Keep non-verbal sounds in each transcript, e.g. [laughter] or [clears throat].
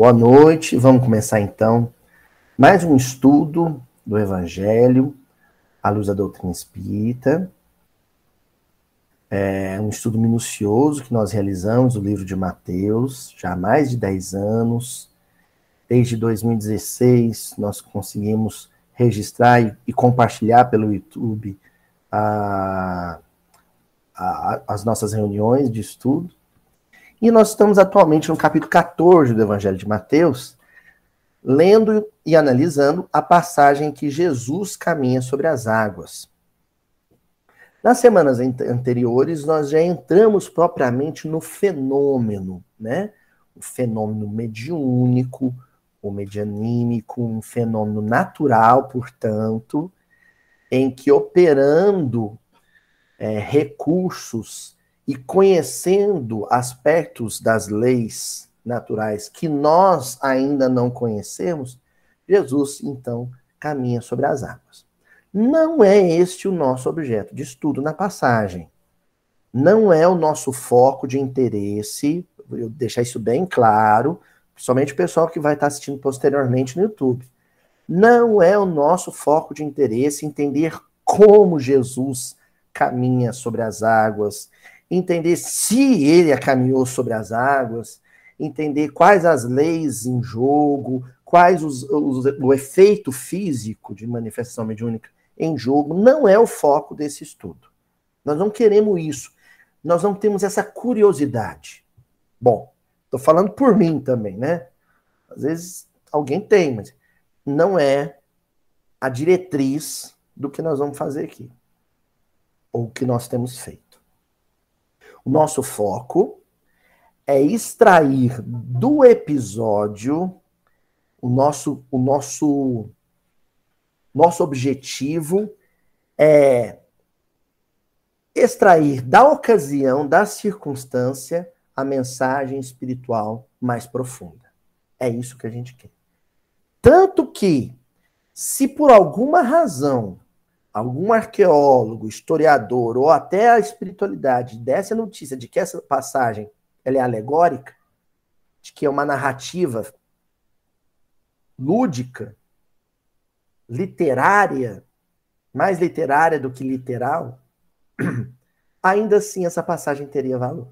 boa noite. Vamos começar então mais um estudo do Evangelho à luz da doutrina espírita. É um estudo minucioso que nós realizamos do livro de Mateus, já há mais de 10 anos. Desde 2016, nós conseguimos registrar e, e compartilhar pelo YouTube a, a, as nossas reuniões de estudo. E nós estamos atualmente no capítulo 14 do Evangelho de Mateus, lendo e analisando a passagem em que Jesus caminha sobre as águas. Nas semanas anteriores, nós já entramos propriamente no fenômeno, né? O fenômeno mediúnico, o medianímico, um fenômeno natural, portanto, em que operando é, recursos e conhecendo aspectos das leis naturais que nós ainda não conhecemos, Jesus então caminha sobre as águas. Não é este o nosso objeto de estudo na passagem. Não é o nosso foco de interesse, eu deixar isso bem claro, somente o pessoal que vai estar assistindo posteriormente no YouTube. Não é o nosso foco de interesse entender como Jesus caminha sobre as águas, entender se ele caminhou sobre as águas, entender quais as leis em jogo, quais os, os, o efeito físico de manifestação mediúnica em jogo, não é o foco desse estudo. Nós não queremos isso. Nós não temos essa curiosidade. Bom, estou falando por mim também, né? Às vezes alguém tem, mas não é a diretriz do que nós vamos fazer aqui. Ou o que nós temos feito. Nosso foco é extrair do episódio o nosso o nosso nosso objetivo é extrair da ocasião, da circunstância, a mensagem espiritual mais profunda. É isso que a gente quer. Tanto que, se por alguma razão algum arqueólogo, historiador ou até a espiritualidade desse a notícia de que essa passagem ela é alegórica, de que é uma narrativa lúdica, literária, mais literária do que literal, [clears throat] ainda assim essa passagem teria valor.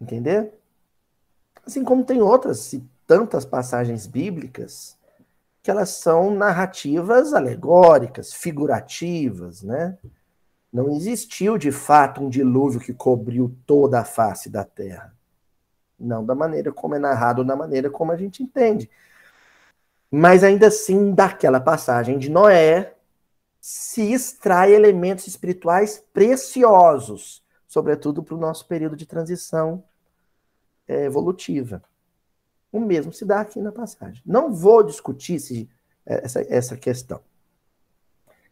Entender? Assim como tem outras, tantas passagens bíblicas que elas são narrativas alegóricas, figurativas, né? Não existiu de fato um dilúvio que cobriu toda a face da terra. Não da maneira como é narrado, da maneira como a gente entende. Mas ainda assim, daquela passagem de Noé, se extrai elementos espirituais preciosos, sobretudo para o nosso período de transição é, evolutiva. O mesmo se dá aqui na passagem. Não vou discutir se, é, essa, essa questão.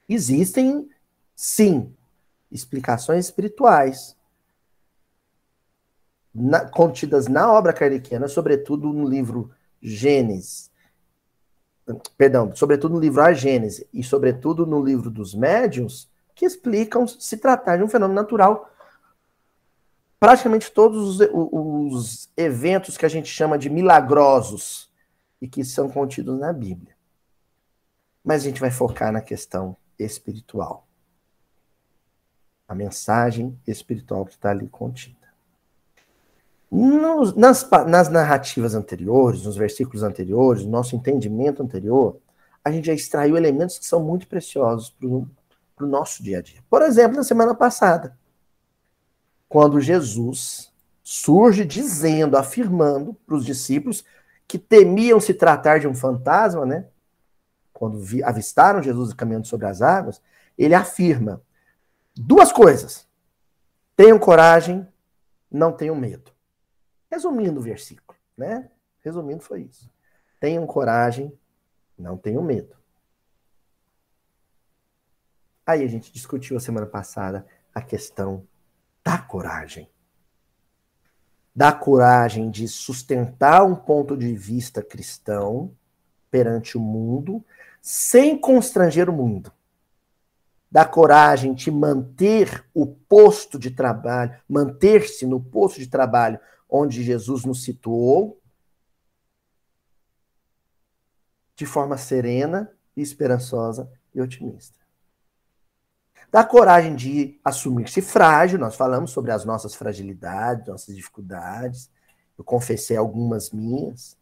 Existem, sim, explicações espirituais na, contidas na obra kardeciana, sobretudo no livro Gênesis, perdão, sobretudo no livro A Gênese e sobretudo no livro dos médiuns, que explicam se tratar de um fenômeno natural praticamente todos os, os, eventos que a gente chama de milagrosos e que são contidos na Bíblia. Mas a gente vai focar na questão espiritual. A mensagem espiritual que está ali contida. Nos, nas, nas narrativas anteriores, nos versículos anteriores, no nosso entendimento anterior, a gente já extraiu elementos que são muito preciosos para o nosso dia a dia. Por exemplo, na semana passada, quando Jesus surge dizendo, afirmando para os discípulos que temiam se tratar de um fantasma, né? Quando vi, avistaram Jesus caminhando sobre as águas, ele afirma duas coisas: tenham coragem, não tenham medo. Resumindo o versículo, né? Resumindo, foi isso. Tenham coragem, não tenham medo. Aí a gente discutiu a semana passada a questão dá coragem. Dá coragem de sustentar um ponto de vista cristão perante o mundo, sem constranger o mundo. Dá coragem de manter o posto de trabalho, manter-se no posto de trabalho onde Jesus nos situou, de forma serena, esperançosa e otimista. Da coragem de assumir-se frágil, nós falamos sobre as nossas fragilidades, nossas dificuldades, eu confessei algumas minhas.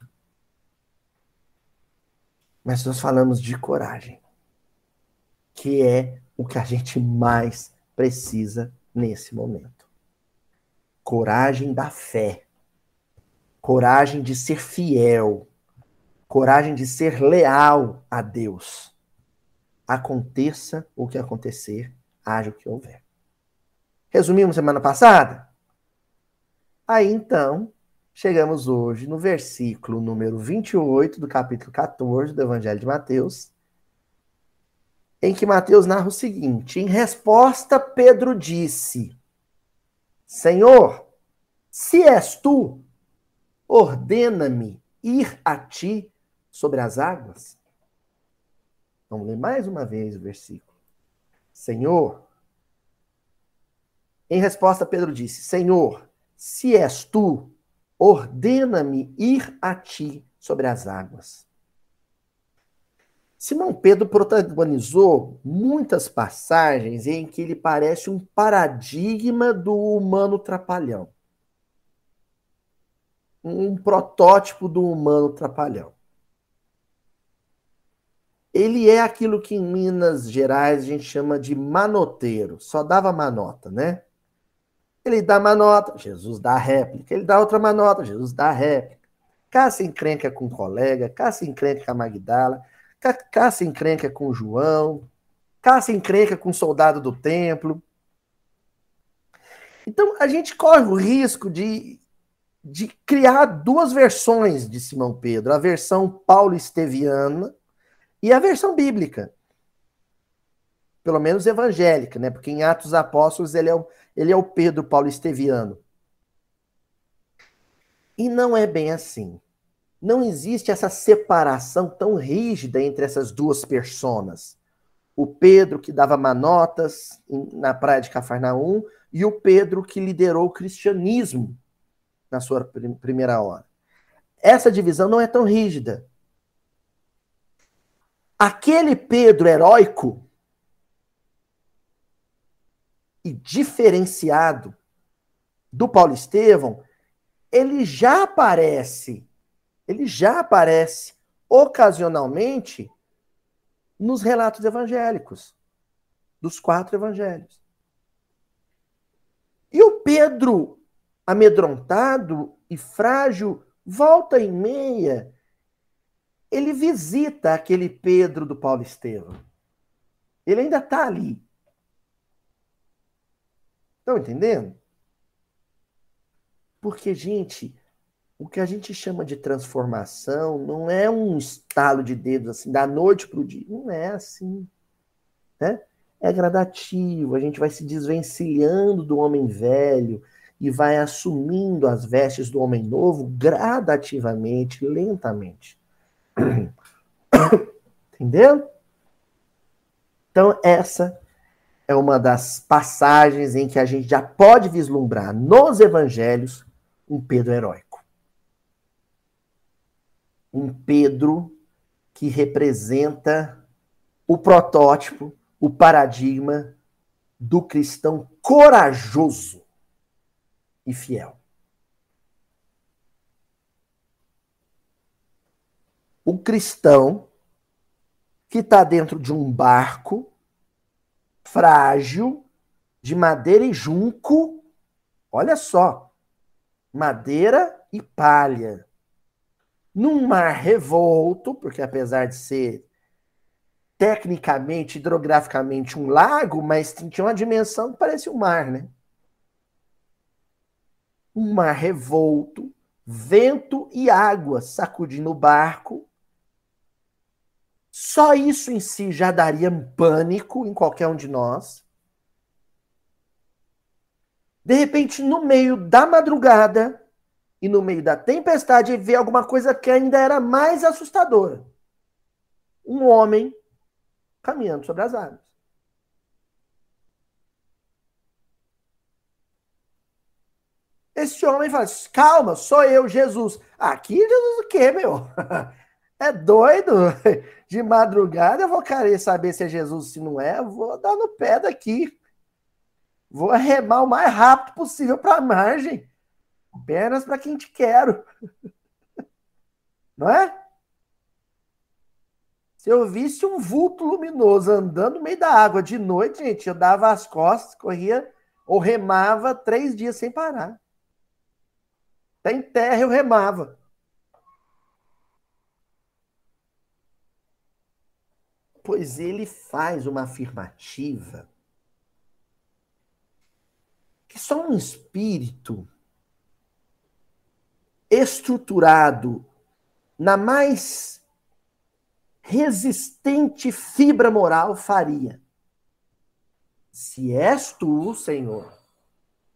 Mas nós falamos de coragem, que é o que a gente mais precisa nesse momento. Coragem da fé, coragem de ser fiel, coragem de ser leal a Deus. Aconteça o que acontecer, haja o que houver. Resumimos semana passada? Aí então, chegamos hoje no versículo número 28 do capítulo 14 do Evangelho de Mateus, em que Mateus narra o seguinte: Em resposta, Pedro disse: Senhor, se és tu, ordena-me ir a ti sobre as águas. Vamos ler mais uma vez o versículo. Senhor, em resposta, Pedro disse: Senhor, se és tu, ordena-me ir a ti sobre as águas. Simão Pedro protagonizou muitas passagens em que ele parece um paradigma do humano trapalhão. Um protótipo do humano trapalhão. Ele é aquilo que em Minas Gerais a gente chama de manoteiro, só dava manota, né? Ele dá manota, Jesus dá réplica. Ele dá outra manota, Jesus dá réplica. Cá se encrenca com o colega, cá se encrenca com a Magdala, cá, se encrenca com o João, cá se encrenca com o soldado do templo. Então, a gente corre o risco de, de criar duas versões de Simão Pedro: a versão paulo-esteviana e a versão bíblica. Pelo menos evangélica, né? Porque em Atos Apóstolos ele é o, ele é o Pedro Paulo Esteviano. E não é bem assim. Não existe essa separação tão rígida entre essas duas personas. O Pedro que dava manotas na praia de Cafarnaum e o Pedro que liderou o cristianismo na sua primeira hora. Essa divisão não é tão rígida. Aquele Pedro heróico e diferenciado do Paulo Estevão, ele já aparece, ele já aparece ocasionalmente nos relatos evangélicos, dos quatro evangelhos. E o Pedro, amedrontado e frágil, volta e meia, ele visita aquele Pedro do Paulo Estevão. Ele ainda está ali. Estão entendendo? Porque, gente, o que a gente chama de transformação não é um estalo de dedos assim, da noite para o dia. Não é assim. Né? É gradativo, a gente vai se desvencilhando do homem velho e vai assumindo as vestes do homem novo gradativamente, lentamente. [coughs] Entendeu? Então, essa é uma das passagens em que a gente já pode vislumbrar nos evangelhos um Pedro heróico. Um Pedro que representa o protótipo, o paradigma do cristão corajoso e fiel. O cristão que está dentro de um barco frágil, de madeira e junco. Olha só, madeira e palha. Num mar revolto, porque apesar de ser tecnicamente, hidrograficamente um lago, mas tinha uma dimensão que parecia um mar, né? Um mar revolto, vento e água sacudindo o barco, só isso em si já daria pânico em qualquer um de nós. De repente, no meio da madrugada e no meio da tempestade, vê alguma coisa que ainda era mais assustadora. Um homem caminhando sobre as águas. Esse homem fala: calma, sou eu, Jesus. Aqui, Jesus o quê, meu? [laughs] É doido? [laughs] De madrugada eu vou querer saber se é Jesus, se não é. Eu vou dar no pé daqui. Vou remar o mais rápido possível para a margem. Apenas para quem te quero. [laughs] Não é? Se eu visse um vulto luminoso andando no meio da água de noite, gente, eu dava as costas, corria ou remava três dias sem parar. Até em terra eu remava. Pois ele faz uma afirmativa que só um espírito estruturado na mais resistente fibra moral faria. Se és tu, Senhor,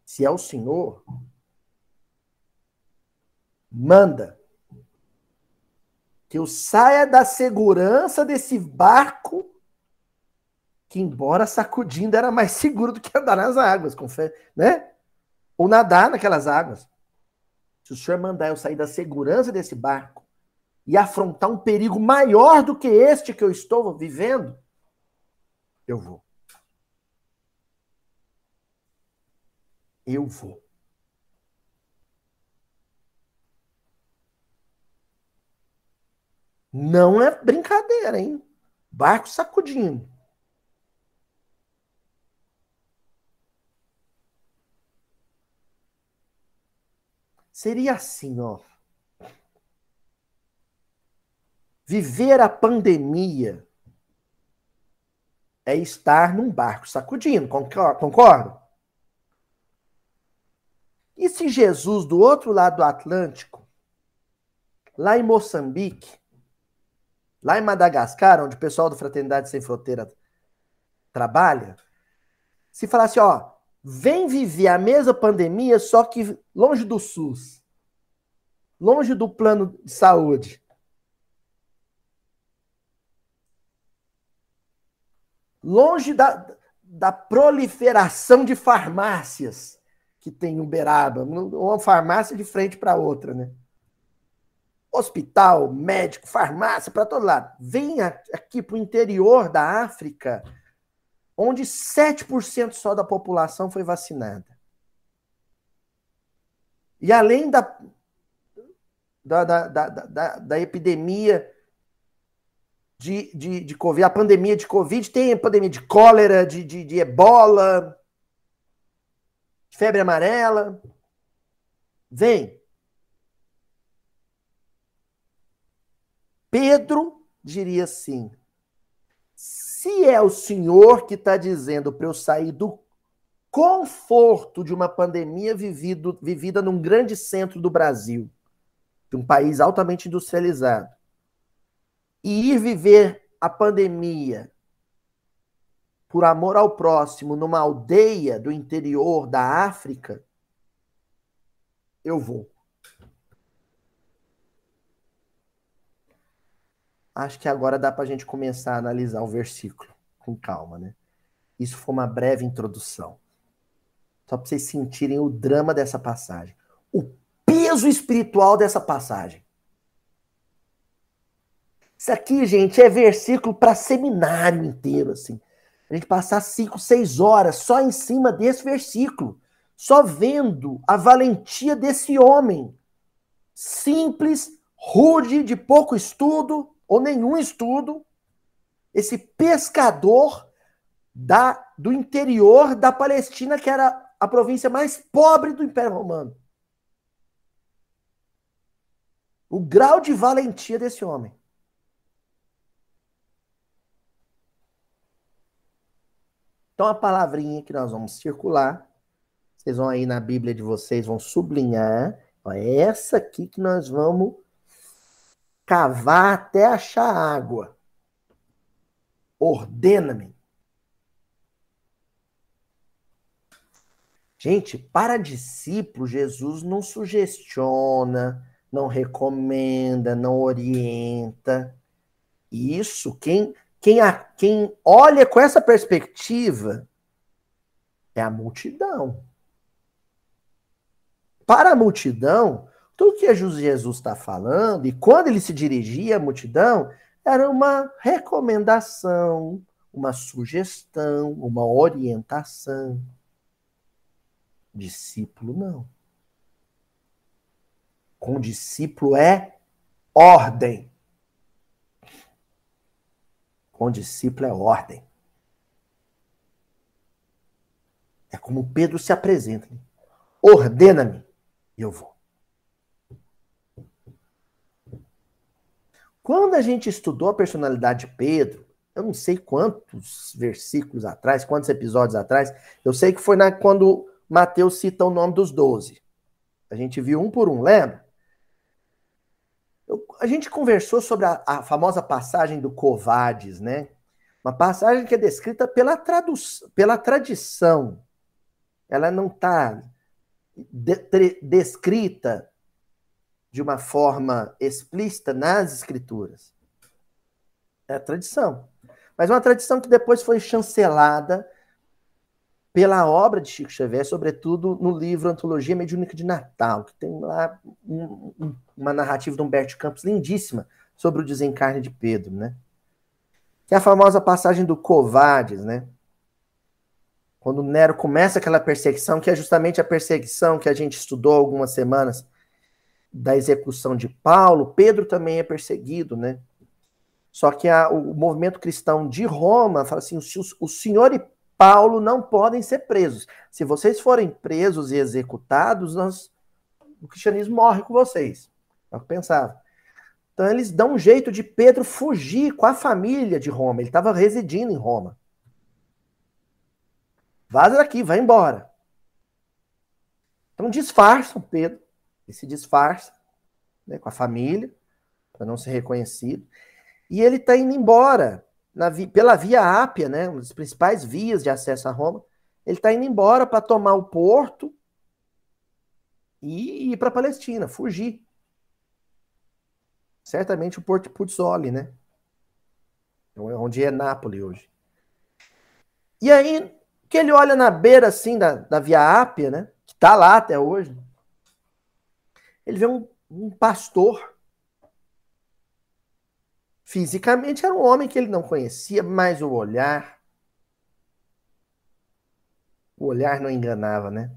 se é o Senhor, manda que eu saia da segurança desse barco, que embora sacudindo era mais [laughs] seguro do que andar nas águas, confere, né? Ou nadar naquelas águas. Se o senhor mandar eu sair da segurança desse barco e afrontar um perigo maior do que este que eu estou vivendo, eu vou. Eu vou. Não é brincadeira, hein? Barco sacudindo. Seria assim, ó. Viver a pandemia é estar num barco sacudindo, concordo? E se Jesus, do outro lado do Atlântico, lá em Moçambique, Lá em Madagascar, onde o pessoal do Fraternidade Sem Fronteira trabalha, se falasse, ó, vem viver a mesma pandemia, só que longe do SUS, longe do plano de saúde. Longe da, da proliferação de farmácias que tem em Uberaba, uma farmácia de frente para outra, né? Hospital, médico, farmácia, para todo lado. Vem aqui para o interior da África, onde 7% só da população foi vacinada. E além da, da, da, da, da, epidemia de, de, de Covid, a pandemia de Covid, tem a pandemia de cólera, de, de, de ebola, febre amarela. Vem. Pedro diria assim: se é o Senhor que está dizendo para eu sair do conforto de uma pandemia vivido, vivida num grande centro do Brasil, de um país altamente industrializado, e ir viver a pandemia por amor ao próximo numa aldeia do interior da África, eu vou. Acho que agora dá para a gente começar a analisar o versículo com calma, né? Isso foi uma breve introdução. Só para vocês sentirem o drama dessa passagem. O peso espiritual dessa passagem. Isso aqui, gente, é versículo para seminário inteiro, assim. A gente passar cinco, seis horas só em cima desse versículo, só vendo a valentia desse homem, simples, rude, de pouco estudo, ou nenhum estudo, esse pescador da, do interior da Palestina, que era a província mais pobre do Império Romano. O grau de valentia desse homem. Então, a palavrinha que nós vamos circular, vocês vão aí na Bíblia de vocês, vão sublinhar. Ó, é essa aqui que nós vamos cavar até achar água. Ordena-me. Gente, para discípulo, Jesus não sugestiona, não recomenda, não orienta. Isso, quem, quem, a, quem olha com essa perspectiva é a multidão. para a multidão, tudo que Jesus está falando, e quando ele se dirigia à multidão, era uma recomendação, uma sugestão, uma orientação. Discípulo não. Com discípulo é ordem. Com discípulo é ordem. É como Pedro se apresenta. Ordena-me e eu vou. Quando a gente estudou a personalidade de Pedro, eu não sei quantos versículos atrás, quantos episódios atrás, eu sei que foi na, quando Mateus cita o nome dos doze. A gente viu um por um, lembra? Eu, a gente conversou sobre a, a, famosa passagem do Covades, né? Uma passagem que é descrita pela, pela tradição. Ela não está de descrita de uma forma explícita nas escrituras. É a tradição. Mas uma tradição que depois foi chancelada pela obra de Chico Xavier, sobretudo no livro Antologia Mediúnica de Natal, que tem lá um, uma narrativa de Humberto Campos lindíssima sobre o desencarne de Pedro, né? Que é a famosa passagem do Covades, né? Quando Nero começa aquela perseguição, que é justamente a perseguição que a gente estudou algumas semanas da execução de Paulo, Pedro também é perseguido, né? Só que a, o movimento cristão de Roma fala assim: o, o senhor e Paulo não podem ser presos. Se vocês forem presos e executados, nós, o cristianismo morre com vocês. É o que pensava. Então eles dão um jeito de Pedro fugir com a família de Roma. Ele estava residindo em Roma. Vaza daqui, vai embora. Então disfarçam Pedro. Ele se disfarça né, com a família, para não ser reconhecido. E ele está indo embora na, pela via Ápia, né, uma das principais vias de acesso a Roma, ele está indo embora para tomar o porto e ir para a Palestina, fugir. Certamente o Porto Puzzoli, né? Onde é Nápoles hoje. E aí, que ele olha na beira assim da, da Via Ápia, né? Que está lá até hoje. Ele vê um, um pastor Fisicamente era um homem que ele não conhecia, mas o olhar. O olhar não enganava, né?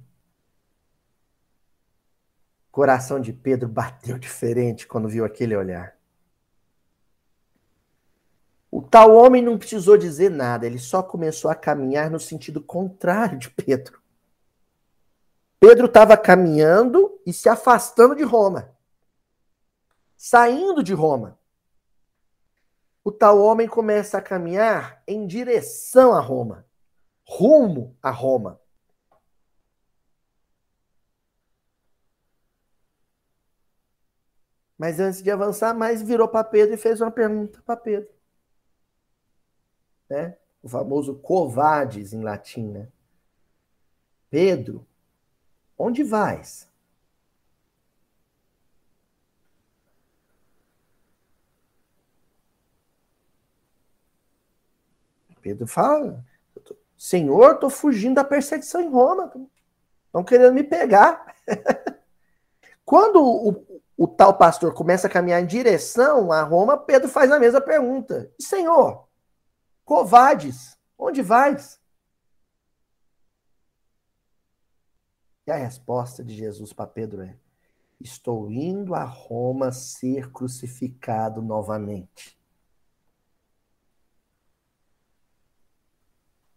O coração de Pedro bateu diferente quando viu aquele olhar. O tal homem não precisou dizer nada, ele só começou a caminhar no sentido contrário de Pedro. Pedro estava caminhando e se afastando de Roma, saindo de Roma o tal homem começa a caminhar em direção a Roma, rumo a Roma. Mas antes de avançar, mais virou para Pedro e fez uma pergunta para Pedro. Né? O famoso covades em latim, né? Pedro, onde vais? Pedro fala: Senhor, estou fugindo da perseguição em Roma. Estão querendo me pegar. [laughs] Quando o, o, tal pastor começa a caminhar em direção a Roma, Pedro faz a mesma pergunta: Senhor, covades, onde vais? E a resposta de Jesus para Pedro é: Estou indo a Roma ser crucificado novamente.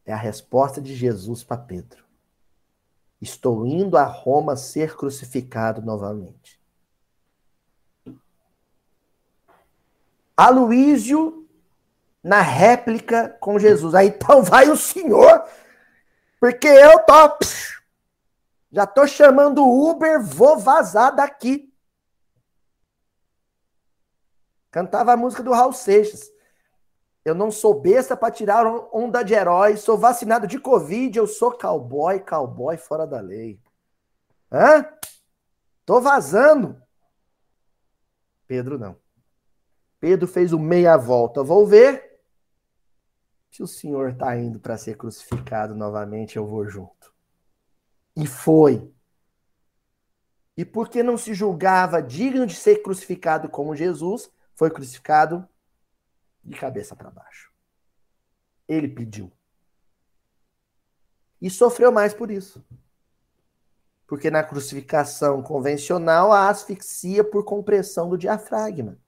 É a resposta de Jesus para Pedro. Estou indo a Roma ser crucificado novamente. Aloísio na réplica com Jesus. Aí então vai o senhor, porque eu tô. Já tô chamando o Uber, vou vazar daqui. Cantava a música do Raul Seixas. Eu não sou besta para tirar onda de herói. Sou vacinado de Covid. Eu sou cowboy, cowboy fora da lei. Hã? Tô vazando. Pedro não. Pedro fez o meia volta. Vou ver. Se o senhor está indo para ser crucificado novamente, eu vou junto. E foi. E porque não se julgava digno de ser crucificado como Jesus, foi crucificado de cabeça para baixo. Ele pediu. E sofreu mais por isso. Porque na crucificação convencional, a asfixia por compressão do diafragma.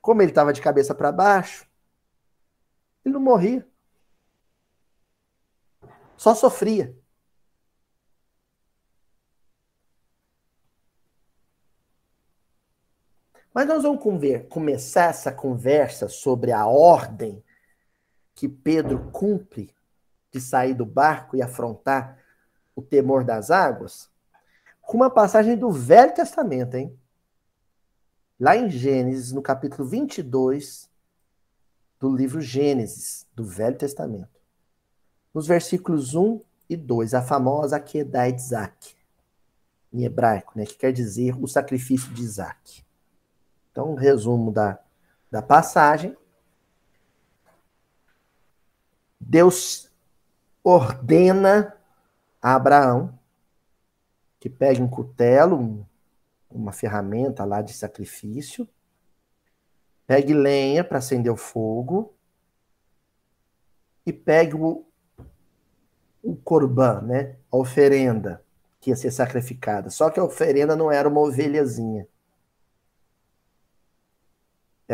Como ele estava de cabeça para baixo, ele não morria. Só sofria. Mas nós vamos começar essa conversa sobre a ordem que Pedro cumpre de sair do barco e afrontar o temor das águas com uma passagem do Velho Testamento, hein? Lá em Gênesis, no capítulo 22 do livro Gênesis, do Velho Testamento. Nos versículos 1 e 2, a famosa Akedah de Isaac, em hebraico, né, que quer dizer o sacrifício de Isaac. Então, um resumo da, da passagem. Deus ordena a Abraão que pegue um cutelo, uma ferramenta lá de sacrifício, pegue lenha para acender o fogo e pegue o, o corban, né? A oferenda que ia ser sacrificada. Só que a oferenda não era uma ovelhazinha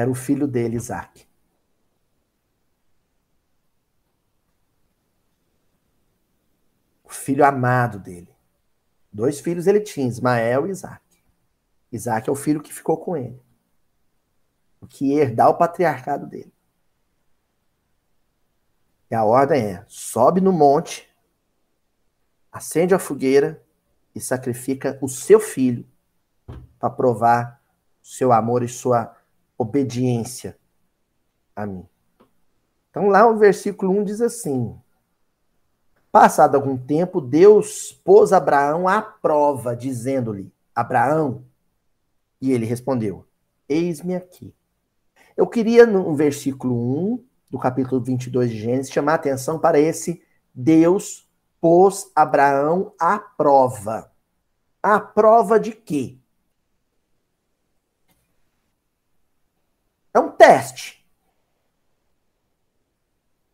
era o filho dele, Isaac. O filho amado dele. Dois filhos ele tinha, Ismael e Isaac. Isaac é o filho que ficou com ele. O que ia herdar o patriarcado dele. E a ordem é: sobe no monte, acende a fogueira e sacrifica o seu filho para provar seu amor e sua obediência a mim. Então, lá o versículo 1 diz assim: Passado algum tempo, Deus pôs Abraão à prova, dizendo-lhe: Abraão, e ele respondeu: Eis-me aqui. Eu queria, no versículo 1 do capítulo 22 de Gênesis, chamar a atenção para esse Deus pôs Abraão à prova. À prova de quê? É um teste.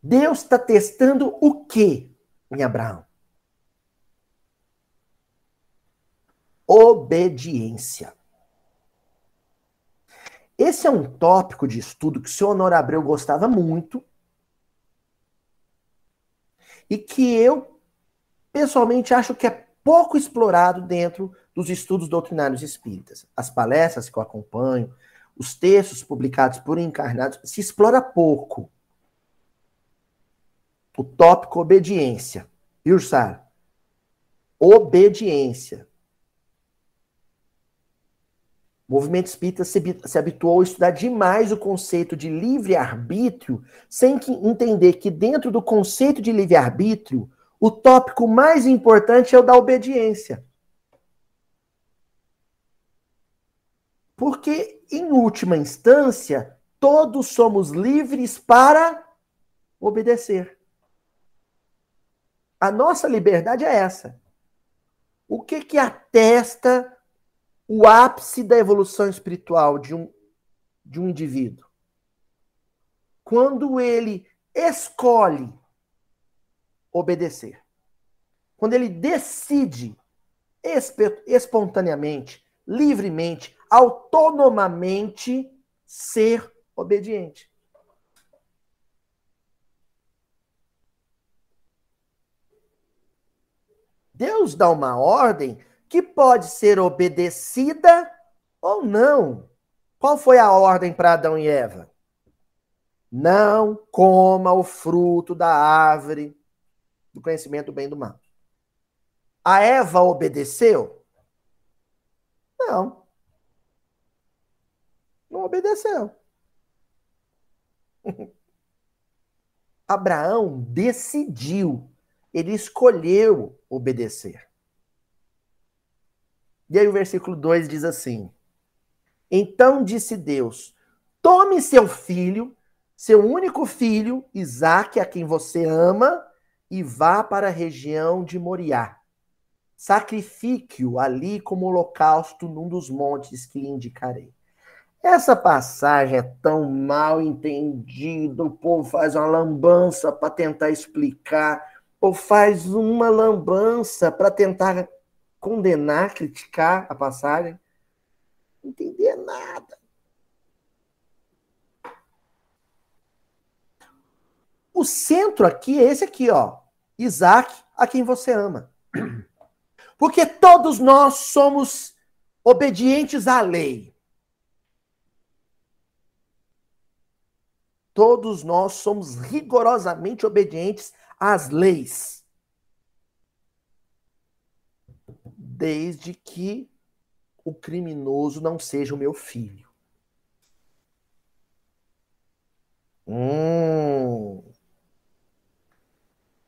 Deus está testando o que em Abraão? Obediência. Esse é um tópico de estudo que o senhor Honor Abreu gostava muito e que eu, pessoalmente, acho que é pouco explorado dentro dos estudos doutrinários espíritas. As palestras que eu acompanho, os textos publicados por encarnados, se explora pouco. O tópico obediência. Viu? Obediência. O movimento espírita se, se habituou a estudar demais o conceito de livre-arbítrio, sem que entender que dentro do conceito de livre-arbítrio, o tópico mais importante é o da obediência. Porque, em última instância, todos somos livres para obedecer. A nossa liberdade é essa. O que que atesta o ápice da evolução espiritual de um, de um indivíduo? Quando ele escolhe obedecer. Quando ele decide espontaneamente, livremente, autonomamente ser obediente. Deus dá uma ordem que pode ser obedecida ou não. Qual foi a ordem para Adão e Eva? Não coma o fruto da árvore do conhecimento do bem e do mal. A Eva obedeceu? Não não obedeceu. [laughs] Abraão decidiu, ele escolheu obedecer. E aí o versículo 2 diz assim: Então disse Deus: Tome seu filho, seu único filho, Isaque, a quem você ama, e vá para a região de Moriá. Sacrifique-o ali como holocausto num dos montes que lhe indicarei. Essa passagem é tão mal entendida, o povo faz uma lambança para tentar explicar, ou faz uma lambança para tentar condenar, criticar a passagem. Entender nada. O centro aqui é esse aqui, ó. Isaac, a quem você ama. Porque todos nós somos obedientes à lei. Todos nós somos rigorosamente obedientes às leis. Desde que o criminoso não seja o meu filho. Hum.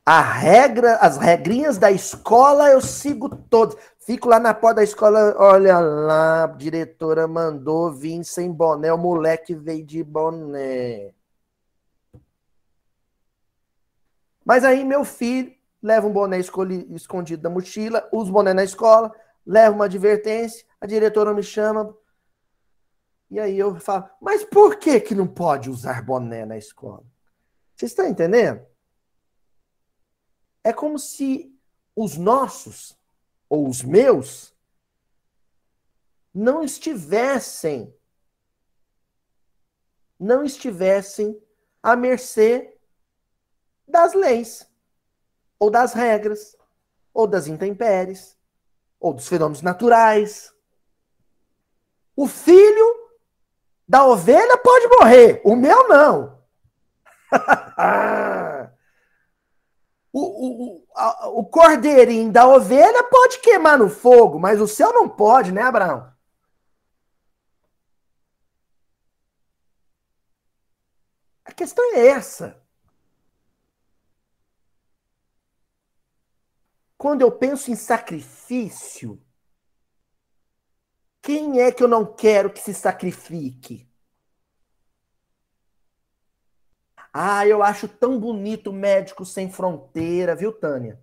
A regra, as regrinhas da escola eu sigo todas. Fico lá na porta da escola, olha lá, a diretora mandou vir sem boné, o moleque veio de boné. Mas aí meu filho leva um boné escondido da mochila, usa o boné na escola, leva uma advertência, a diretora me chama. E aí eu falo, mas por que que não pode usar boné na escola? Vocês estão entendendo? É como se os nossos, ou os meus, não estivessem não estivessem à mercê das leis, ou das regras, ou das intempéries, ou dos fenômenos naturais. O filho da ovelha pode morrer, o meu não. [laughs] o, o, a, o cordeirinho da ovelha pode queimar no fogo, mas o seu não pode, né, Abraão? A questão é essa. Quando eu penso em sacrifício, quem é que eu não quero que se sacrifique? Ah, eu acho tão bonito Médico Sem Fronteira, viu, Tânia?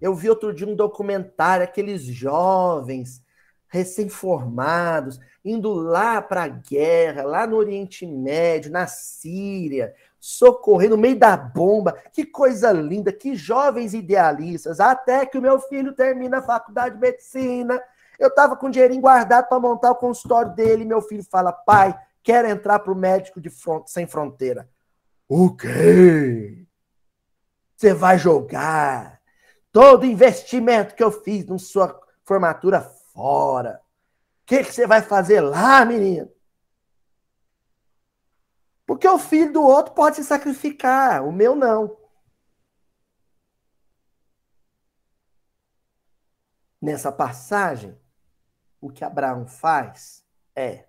Eu vi outro dia um documentário, aqueles jovens recém-formados, indo lá para a guerra, lá no Oriente Médio, na Síria, socorrer no meio da bomba. Que coisa linda, que jovens idealistas. Até que o meu filho termina a faculdade de medicina. Eu estava com dinheirinho guardado para montar o consultório dele. Meu filho fala: pai, quero entrar para o médico de front... sem fronteira. O quê? Você vai jogar todo investimento que eu fiz na sua formatura fora. O que, que você vai fazer lá, menino? Porque o filho do outro pode se sacrificar, o meu não. Nessa passagem, o que Abraão faz é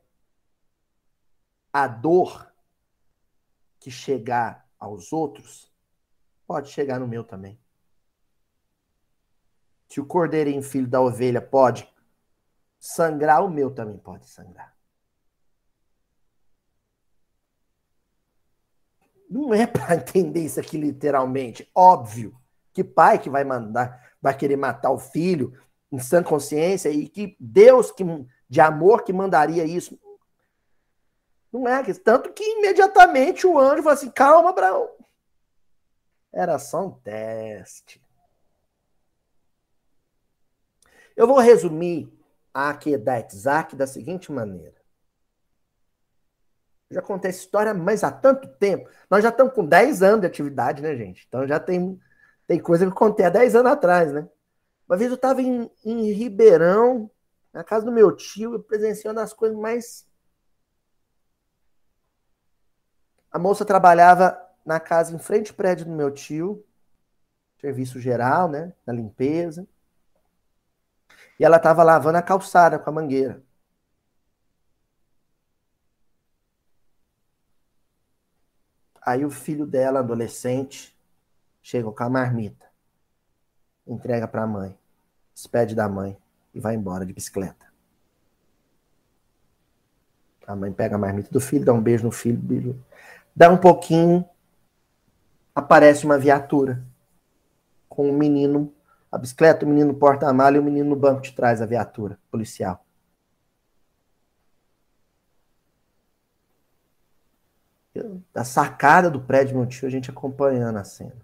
a dor que chegar aos outros pode chegar no meu também. Se o cordeirinho filho da ovelha pode sangrar, o meu também pode sangrar. Não é para [laughs] entender isso aqui literalmente. Óbvio que pai que vai mandar, vai querer matar o filho em sã consciência e que Deus que, de amor que mandaria isso. Não é tanto que imediatamente o anjo falou assim: calma, Abraão. Era só um teste. Eu vou resumir a Akedat Isaac da seguinte maneira. Já contei essa história, mas há tanto tempo. Nós já estamos com 10 anos de atividade, né, gente? Então já tem, tem coisa que eu contei há 10 anos atrás, né? Uma vez eu estava em, em Ribeirão, na casa do meu tio, presenciando as coisas mais. A moça trabalhava na casa em frente ao prédio do meu tio, serviço geral, né? Na limpeza. E ela estava lavando a calçada com a mangueira. Aí o filho dela, adolescente, chega com a marmita, entrega para a mãe, despede da mãe e vai embora de bicicleta. A mãe pega a marmita do filho, dá um beijo no filho, dá um pouquinho, aparece uma viatura com um menino a bicicleta, o menino no porta-mala e o menino no banco de trás da viatura policial. Da sacada do prédio do meu tio, a gente acompanhando a cena.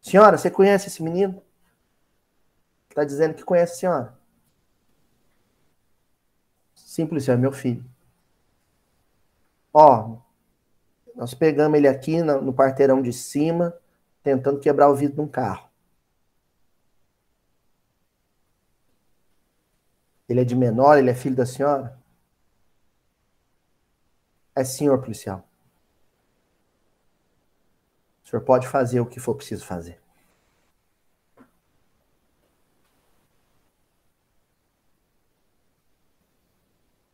Senhora, você conhece esse menino? Está dizendo que conhece a senhora. Simples, é meu filho. Ó, nós pegamos ele aqui no, parteirão de cima, tentando quebrar o vidro de um carro. Ele é de menor, ele é filho da senhora? É senhor policial. O senhor pode fazer o que for preciso fazer.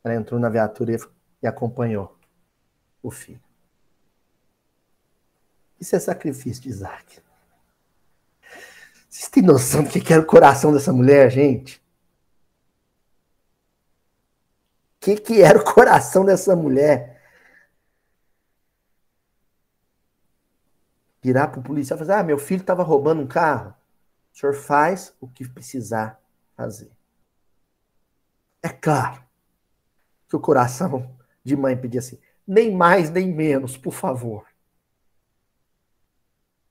Ela entrou na viatura e acompanhou o filho. Isso é sacrifício de Isaac. Vocês têm noção do que era o coração dessa mulher, gente? O que, que era o coração dessa mulher? Virar para o policial e falar: Ah, meu filho estava roubando um carro. O senhor faz o que precisar fazer. É claro que o coração de mãe pedia assim: nem mais nem menos, por favor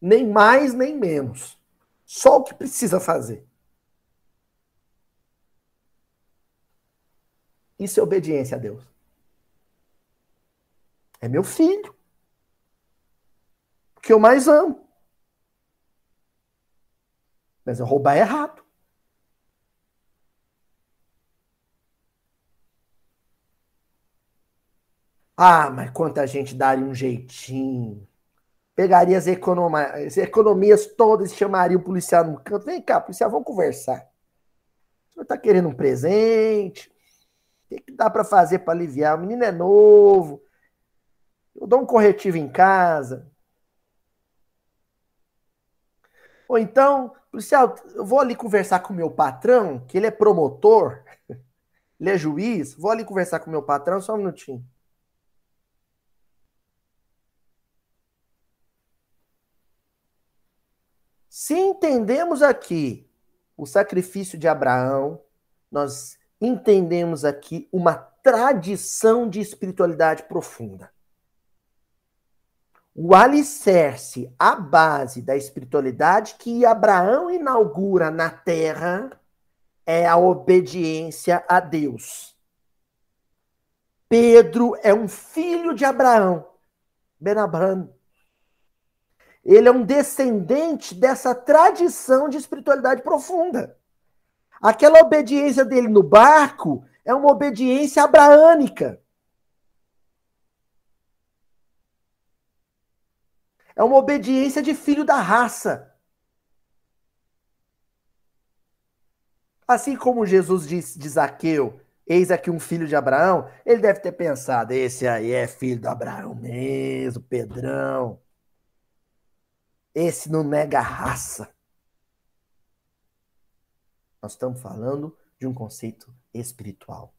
nem mais nem menos. Só o que precisa fazer. Isso é obediência a Deus. É meu filho. Que eu mais amo. Mas roubar é errado. Ah, mas quanta gente daria um jeitinho pegaria as, economa, as economias todas e chamaria o policial no canto. Vem cá, policial, vamos conversar. O senhor está querendo um presente? O que, que dá para fazer para aliviar? O menino é novo. Eu dou um corretivo em casa. Ou então, policial, eu vou ali conversar com o meu patrão, que ele é promotor, [laughs] ele é juiz. Vou ali conversar com o meu patrão, só um minutinho. Se entendemos aqui o sacrifício de Abraão, nós entendemos aqui uma tradição de espiritualidade profunda. O alicerce, a base da espiritualidade que Abraão inaugura na terra é a obediência a Deus. Pedro é um filho de Abraão, Ben Abraham. Ele é um descendente dessa tradição de espiritualidade profunda. Aquela obediência dele no barco é uma obediência abraânica. É uma obediência de filho da raça. Assim como Jesus disse de Zaqueu, eis aqui um filho de Abraão, ele deve ter pensado, esse aí é filho de Abraão mesmo, Pedrão. Esse não nega raça. Nós estamos falando de um conceito espiritual,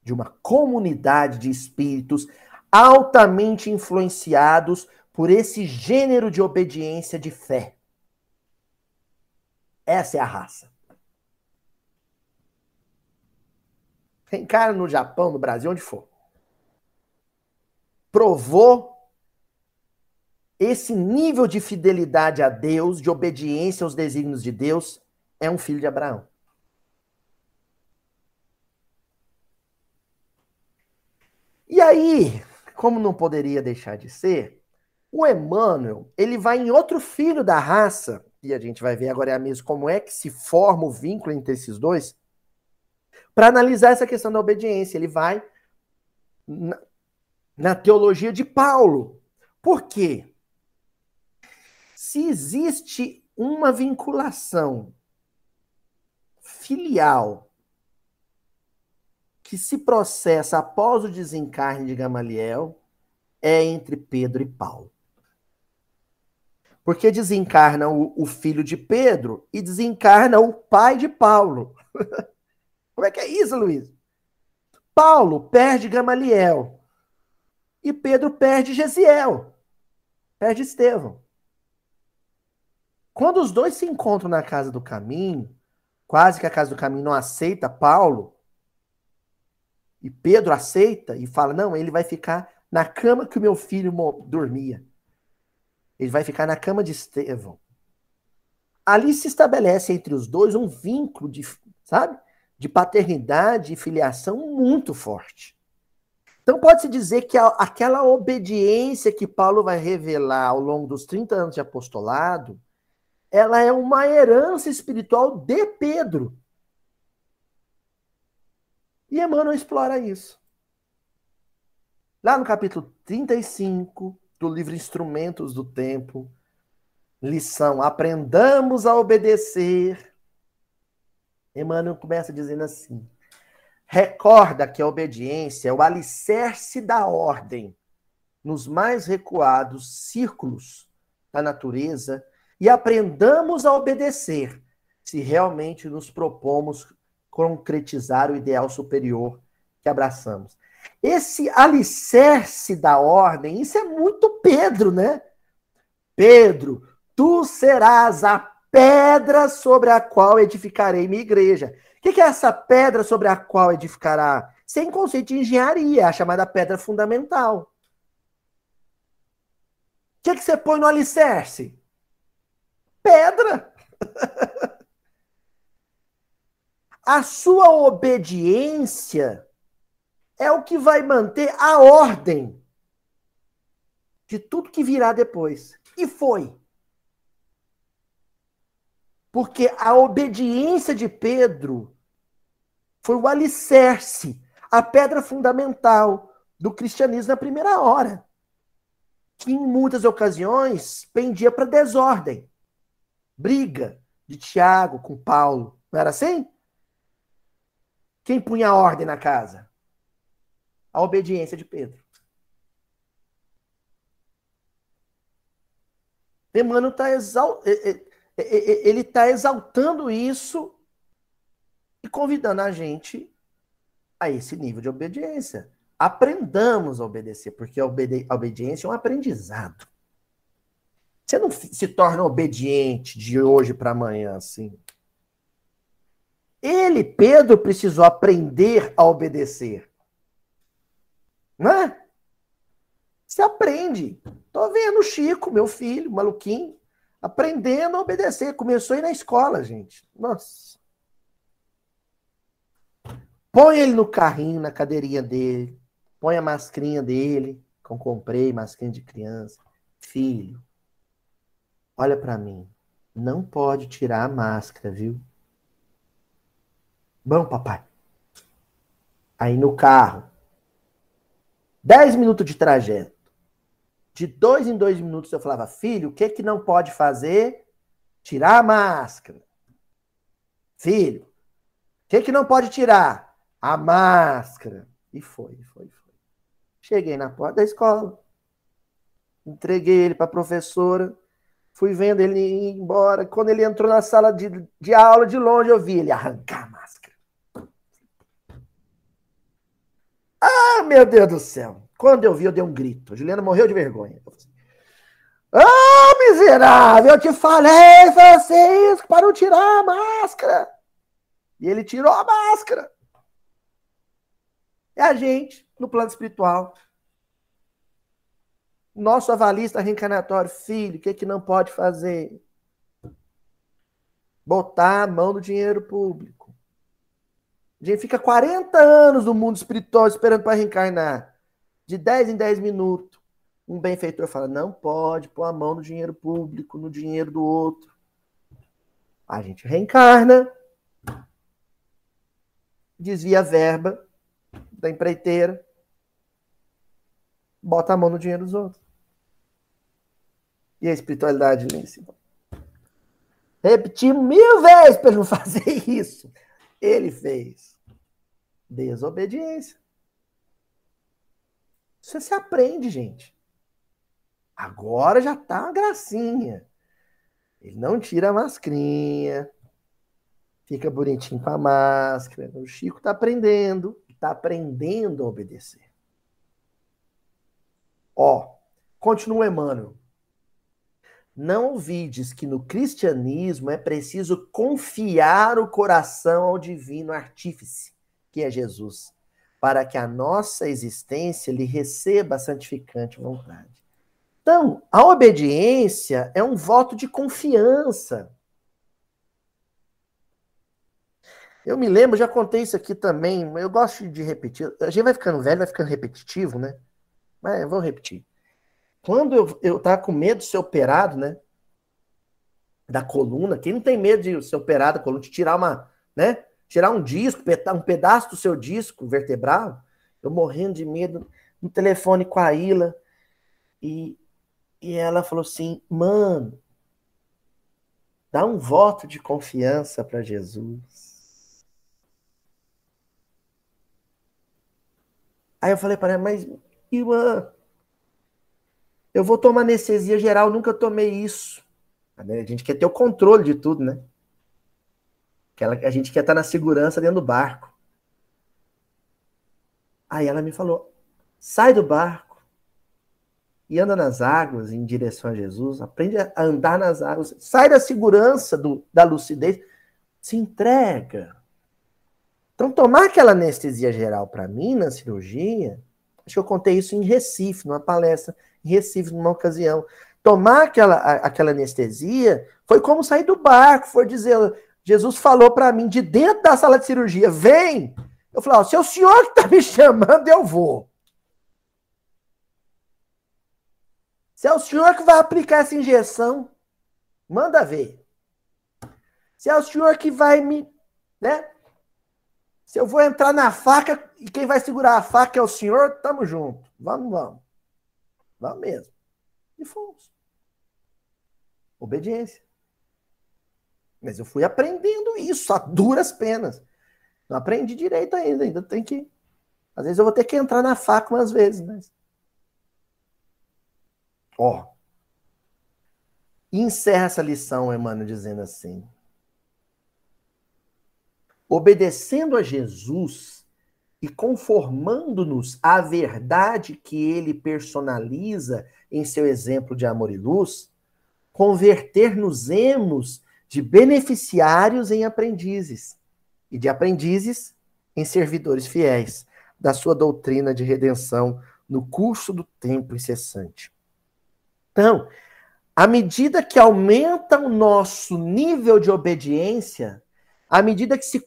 de uma comunidade de espíritos altamente influenciados por esse gênero de obediência de fé. Essa é a raça. Reencara no Japão, no Brasil, onde for. Provou esse nível de fidelidade a Deus, de obediência aos desígnios de Deus, é um filho de Abraão. E aí, como não poderia deixar de ser, o Emmanuel, ele vai em outro filho da raça, e a gente vai ver agora é mesmo como é que se forma o vínculo entre esses dois, para analisar essa questão da obediência. Ele vai na, na teologia de Paulo. Por quê? se existe uma vinculação filial que se processa após o desencarne de Gamaliel, é entre Pedro e Paulo. Porque desencarna o, o filho de Pedro e desencarna o pai de Paulo. [laughs] Como é que é isso, Luiz? Paulo perde Gamaliel e Pedro perde Gesiel, perde Estevão. Quando os dois se encontram na casa do caminho, quase que a casa do caminho não aceita Paulo, e Pedro aceita e fala: não, ele vai ficar na cama que o meu filho dormia. Ele vai ficar na cama de Estevão. Ali se estabelece entre os dois um vínculo de, sabe, de paternidade e filiação muito forte. Então pode-se dizer que aquela obediência que Paulo vai revelar ao longo dos 30 anos de apostolado, ela é uma herança espiritual de Pedro. E Emmanuel explora isso. Lá no capítulo 35 do livro Instrumentos do Tempo, lição: aprendamos a obedecer. Emmanuel começa dizendo assim: recorda que a obediência é o alicerce da ordem nos mais recuados círculos da natureza e aprendamos a obedecer se realmente nos propomos concretizar o ideal superior que abraçamos. Esse alicerce da ordem, isso é muito Pedro, né? Pedro, tu serás a pedra sobre a qual edificarei minha igreja. O que é essa pedra sobre a qual edificará? Sem conceito de engenharia, a chamada pedra fundamental. O que, que você põe no alicerce? Pedra. [laughs] a sua obediência é o que vai manter a ordem de tudo que virá depois. E foi. Porque a obediência de Pedro foi o alicerce, a pedra fundamental do cristianismo na primeira hora, que em muitas ocasiões pendia para desordem. Briga de Tiago com Paulo, não era assim? Quem punha ordem na casa? A obediência de Pedro. Emmanuel está exal... ele está exaltando isso e convidando a gente a esse nível de obediência. Aprendamos a obedecer, porque a, obedi... a obediência é um aprendizado. Você não se torna obediente de hoje para amanhã, assim. Ele, Pedro, precisou aprender a obedecer. Né? Você aprende. Tô vendo o Chico, meu filho, maluquinho, aprendendo a obedecer. Começou a ir na escola, gente. Nossa. Põe ele no carrinho, na cadeirinha dele. Põe a mascrinha dele, eu comprei, mascrinha de criança. Filho, olha para mim. Não pode tirar a máscara, viu? Bom, papai. Aí no carro, 10 minutos de trajeto. De dois em dois minutos eu falava, filho, o que que não pode fazer? Tirar a máscara. Filho, o que que não pode tirar? A máscara. E foi, foi, foi. Cheguei na porta da escola. Entreguei ele para a professora. Fui vendo ele ir embora. Quando ele entrou na sala de, de aula, de longe, eu vi ele arrancar a máscara. Ah, meu Deus do céu. Quando eu vi, eu dei um grito. Juliana morreu de vergonha. Ah, oh, miserável, eu te falei, Francisco, para não tirar a máscara. E ele tirou a máscara. É a gente, no plano espiritual. Nosso avalista reencarnatório, filho, o que, que não pode fazer? Botar a mão no dinheiro público. A gente fica 40 anos no mundo espiritual esperando para reencarnar. De 10 em 10 minutos. Um benfeitor fala: não pode pôr a mão no dinheiro público, no dinheiro do outro. A gente reencarna, desvia a verba da empreiteira, bota a mão no dinheiro dos outros. E a espiritualidade lá em cima. Repetir mil vezes para ele não [laughs] fazer isso. Ele fez. Desobediência. Isso se aprende, gente. Agora já tá a gracinha. Ele não tira a mascrinha. Fica bonitinho com a máscara. O Chico tá aprendendo. Tá aprendendo a obedecer. Ó, continua Emmanuel. não ouvides que no cristianismo é preciso confiar o coração ao divino artífice, que é Jesus, para que a nossa existência lhe receba a santificante vontade. Então, a obediência é um voto de confiança. Eu me lembro, já contei isso aqui também, eu gosto de repetir. A gente vai ficando velho, vai ficando repetitivo, né? Mas eu vou repetir. Quando eu, eu tava com medo de ser operado, né? Da coluna, quem não tem medo de ser operado da coluna, de tirar uma, né? Tirar um disco, um pedaço do seu disco vertebral. Eu morrendo de medo, no telefone com a Ila. E, e ela falou assim: mano, dá um voto de confiança para Jesus. Aí eu falei para ela, mas, irmã, eu vou tomar anestesia geral, nunca tomei isso. A gente quer ter o controle de tudo, né? A gente quer estar na segurança dentro do barco. Aí ela me falou: sai do barco e anda nas águas em direção a Jesus, aprende a andar nas águas, sai da segurança do, da lucidez, se entrega. Então, tomar aquela anestesia geral para mim na cirurgia, acho que eu contei isso em Recife, numa palestra em Recife, numa ocasião. Tomar aquela, aquela anestesia foi como sair do barco, foi dizer, Jesus falou para mim de dentro da sala de cirurgia, vem! Eu falei, ó, se é o senhor que está me chamando, eu vou. Se é o senhor que vai aplicar essa injeção, manda ver. Se é o senhor que vai me, né? Se eu vou entrar na faca e quem vai segurar a faca é o senhor, tamo junto. Vamos, vamos. Vamos mesmo. E fomos. Obediência. Mas eu fui aprendendo isso a duras penas. Não aprendi direito ainda, ainda tem que. Às vezes eu vou ter que entrar na faca umas vezes, mas. Ó. encerra essa lição, Emmanuel, dizendo assim: obedecendo a Jesus e conformando-nos à verdade que ele personaliza em seu exemplo de amor e luz, converter-nos-emos de beneficiários em aprendizes e de aprendizes em servidores fiéis da sua doutrina de redenção no curso do tempo incessante. Então, à medida que aumenta o nosso nível de obediência, à medida que se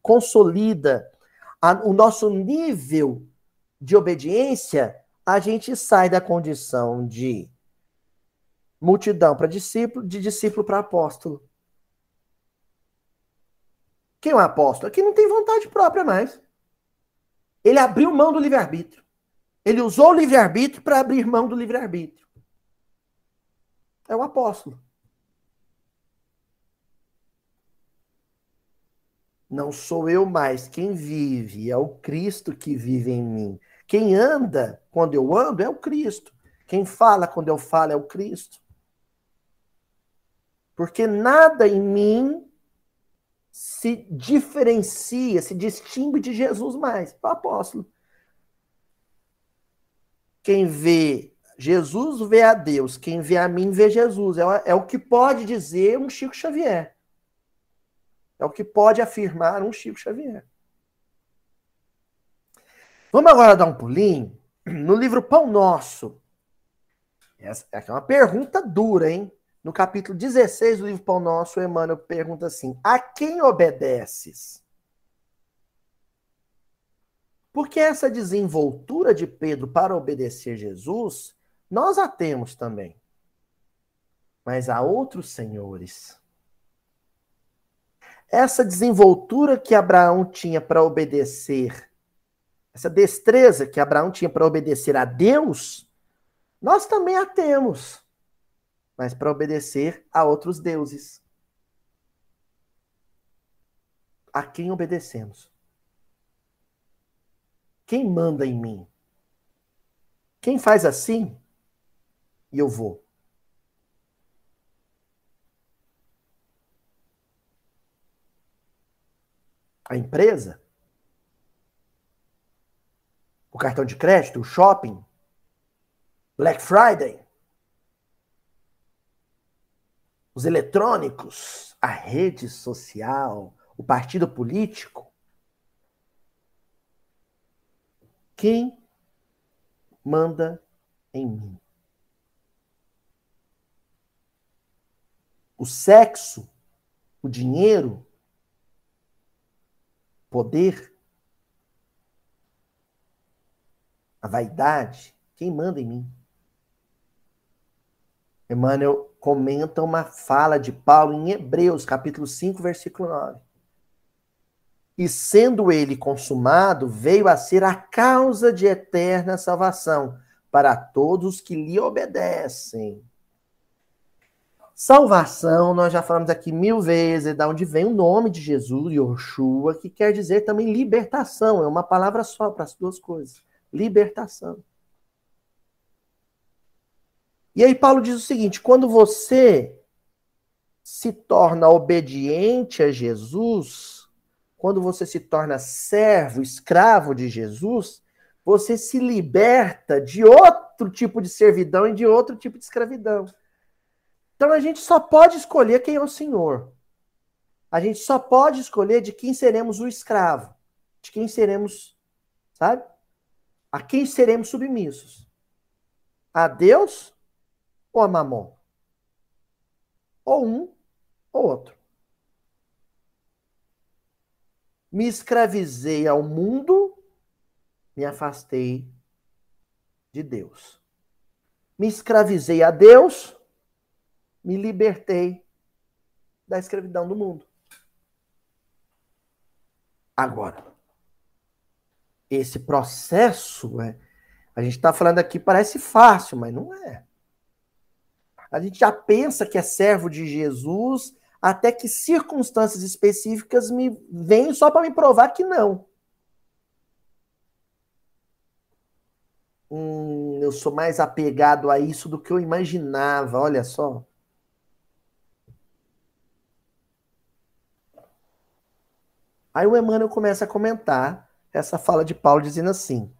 consolida o nosso nível de obediência, a gente sai da condição de multidão para discípulo, de discípulo para apóstolo. Quem é um apóstolo? Aqui não tem vontade própria mais. Ele abriu mão do livre-arbítrio. Ele usou o livre-arbítrio para abrir mão do livre-arbítrio. É o apóstolo. Não sou eu mais quem vive, é o Cristo que vive em mim. Quem anda quando eu ando é o Cristo. Quem fala quando eu falo é o Cristo. Porque nada em mim se diferencia, se distingue de Jesus mais. O apóstolo. Quem vê Jesus vê a Deus, quem vê a mim vê Jesus. É, é o que pode dizer um Chico Xavier. É o que pode afirmar um Chico Xavier. Vamos agora dar um pulinho no livro Pão Nosso. Essa é uma pergunta dura, hein? No capítulo 16 do livro Pão Nosso, Emmanuel pergunta assim: A quem obedeces? Porque essa desenvoltura de Pedro para obedecer Jesus, nós a temos também. Mas há outros senhores essa desenvoltura que Abraão tinha para obedecer, essa destreza que Abraão tinha para obedecer a Deus, nós também a temos, mas para obedecer a outros deuses. A quem obedecemos? Quem manda em mim? Quem faz assim? E eu vou. a empresa, o cartão de crédito, o shopping, Black Friday. Os eletrônicos, a rede social, o partido político. Quem manda em mim? O sexo, o dinheiro, poder, a vaidade, quem manda em mim? Emmanuel comenta uma fala de Paulo em Hebreus, capítulo 5, versículo 9. E sendo ele consumado, veio a ser a causa de eterna salvação para todos que lhe obedecem. Salvação, nós já falamos aqui mil vezes, da onde vem o nome de Jesus, Yoshua, que quer dizer também libertação, é uma palavra só para as duas coisas. Libertação. E aí Paulo diz o seguinte: quando você se torna obediente a Jesus, quando você se torna servo, escravo de Jesus, você se liberta de outro tipo de servidão e de outro tipo de escravidão. Então a gente só pode escolher quem é o Senhor. A gente só pode escolher de quem seremos o escravo, de quem seremos, sabe? A quem seremos submissos. A Deus ou a Mamon? Ou um ou outro. Me escravizei ao mundo, me afastei de Deus. Me escravizei a Deus, me libertei da escravidão do mundo. Agora, esse processo, é, a gente está falando aqui, parece fácil, mas não é. A gente já pensa que é servo de Jesus, até que circunstâncias específicas me vêm só para me provar que não. Hum, eu sou mais apegado a isso do que eu imaginava, olha só. Aí o Emmanuel começa a comentar essa fala de Paulo dizendo assim: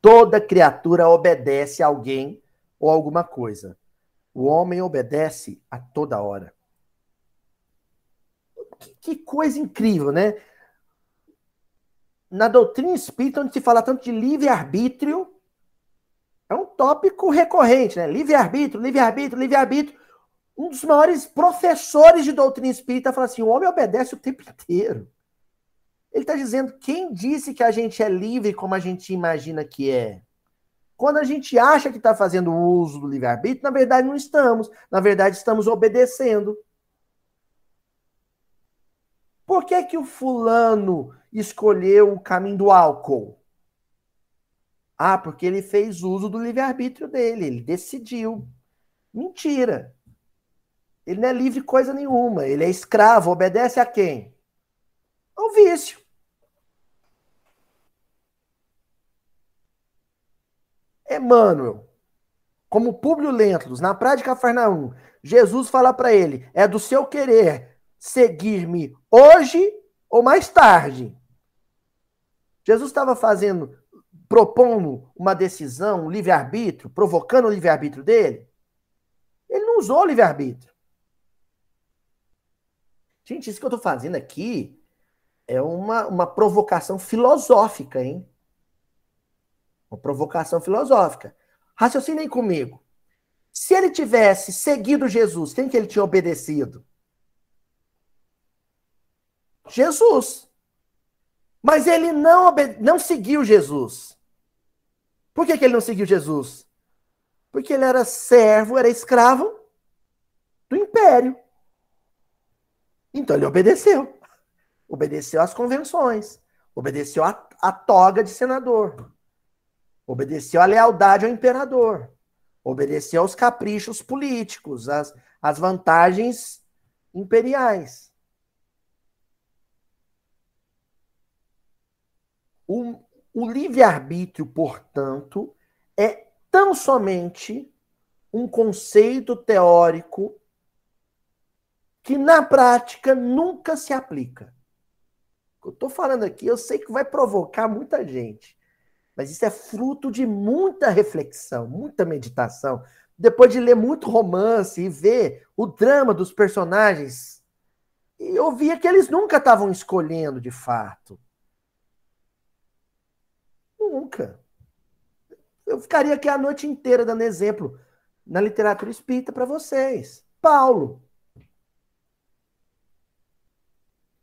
toda criatura obedece a alguém ou alguma coisa. O homem obedece a toda hora. Que, que coisa incrível, né? Na doutrina espírita, onde se fala tanto de livre-arbítrio, é um tópico recorrente, né? Livre-arbítrio, livre-arbítrio, livre-arbítrio. Um dos maiores professores de doutrina espírita fala assim: o homem obedece o tempo inteiro. Ele está dizendo: quem disse que a gente é livre como a gente imagina que é? Quando a gente acha que está fazendo uso do livre-arbítrio, na verdade não estamos. Na verdade, estamos obedecendo. Por que, que o fulano escolheu o caminho do álcool? Ah, porque ele fez uso do livre-arbítrio dele, ele decidiu. Mentira. Ele não é livre coisa nenhuma, ele é escravo, obedece a quem? Ao vício. Emmanuel, como Públio Lentulus, na praia de Cafarnaum, Jesus fala para ele: é do seu querer seguir-me hoje ou mais tarde. Jesus estava fazendo, propondo uma decisão, um livre-arbítrio, provocando o livre-arbítrio dele. Ele não usou o livre-arbítrio. Gente, isso que eu estou fazendo aqui é uma, uma provocação filosófica, hein? Uma provocação filosófica. Raciocinem comigo. Se ele tivesse seguido Jesus, quem que ele tinha obedecido? Jesus. Mas ele não, não seguiu Jesus. Por que, que ele não seguiu Jesus? Porque ele era servo, era escravo do império. Então ele obedeceu. Obedeceu às convenções. Obedeceu à toga de senador. Obedeceu à lealdade ao imperador. Obedeceu aos caprichos políticos, às, às vantagens imperiais. O, o livre-arbítrio, portanto, é tão somente um conceito teórico que na prática nunca se aplica. O que eu estou falando aqui, eu sei que vai provocar muita gente. Mas isso é fruto de muita reflexão, muita meditação, depois de ler muito romance e ver o drama dos personagens, eu via que eles nunca estavam escolhendo de fato. Nunca. Eu ficaria aqui a noite inteira dando exemplo na literatura espírita para vocês. Paulo.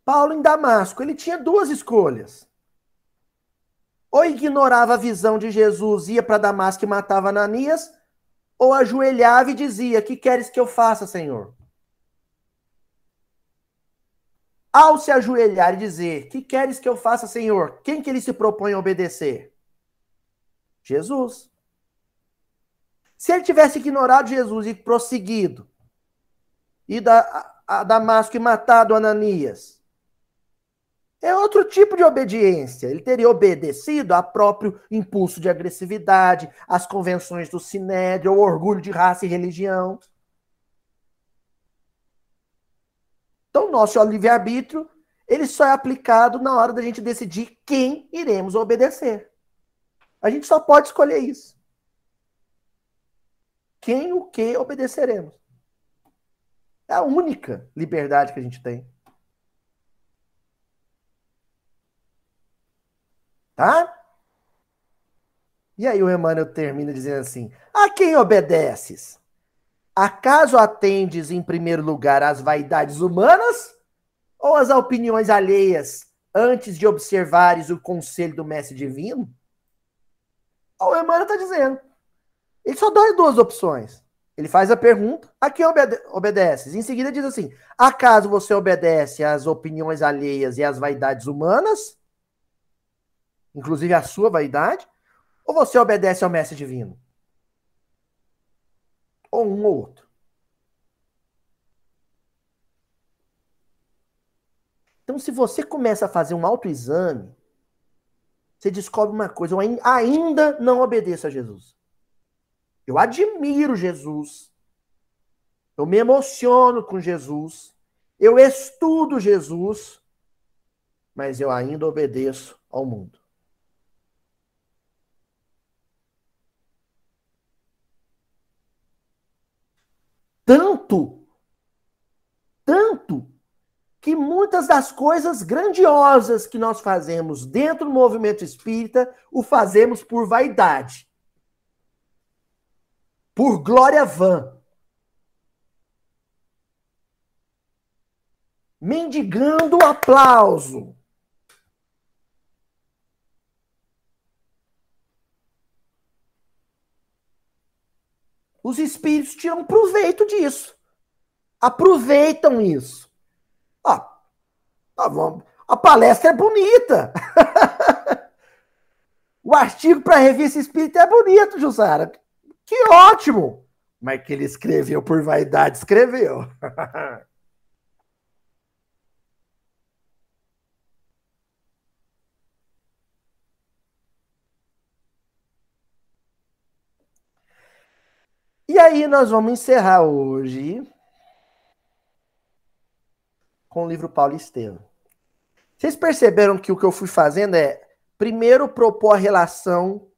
Paulo em Damasco, ele tinha duas escolhas. Ou ignorava a visão de Jesus, ia para Damasco e matava Ananias, ou ajoelhava e dizia: Que queres que eu faça, Senhor? Ao se ajoelhar e dizer: Que queres que eu faça, Senhor? Quem que ele se propõe a obedecer? Jesus. Se ele tivesse ignorado Jesus e prosseguido, da, a, a Damasco e matado Ananias, é outro tipo de obediência. Ele teria obedecido a próprio impulso de agressividade, às convenções do sinédrio, ao orgulho de raça e religião. Então, nosso livre-arbítrio, ele só é aplicado na hora da gente decidir quem iremos obedecer. A gente só pode escolher isso. Quem o que obedeceremos. É a única liberdade que a gente tem. Tá? E aí o Emmanuel termina dizendo assim: A quem obedeces? Acaso atendes em primeiro lugar às vaidades humanas ou às opiniões alheias antes de observares o conselho do mestre divino? O Emmanuel está dizendo. Ele só dá duas opções. Ele faz a pergunta, a quem obede obedeces? Em seguida diz assim: acaso você obedece às opiniões alheias e às vaidades humanas? Inclusive a sua vaidade, ou você obedece ao mestre divino? Ou um ou outro. Então, se você começa a fazer um autoexame, você descobre uma coisa: eu ainda não obedeço a Jesus. Eu admiro Jesus. Eu me emociono com Jesus. Eu estudo Jesus. Mas eu ainda obedeço ao mundo. Tanto, tanto, que muitas das coisas grandiosas que nós fazemos dentro do movimento espírita, o fazemos por vaidade. Por glória vã. Mendigando aplauso. Os espíritos tiram proveito disso. Aproveitam isso. Ah, a palestra é bonita. [laughs] o artigo para a revista espírita é bonito, Jussara. Que ótimo! Mas que ele escreveu por vaidade, escreveu. [laughs] E aí nós vamos encerrar hoje com o livro Paulo Estevam. Vocês perceberam que o que eu fui fazendo é primeiro propor a relação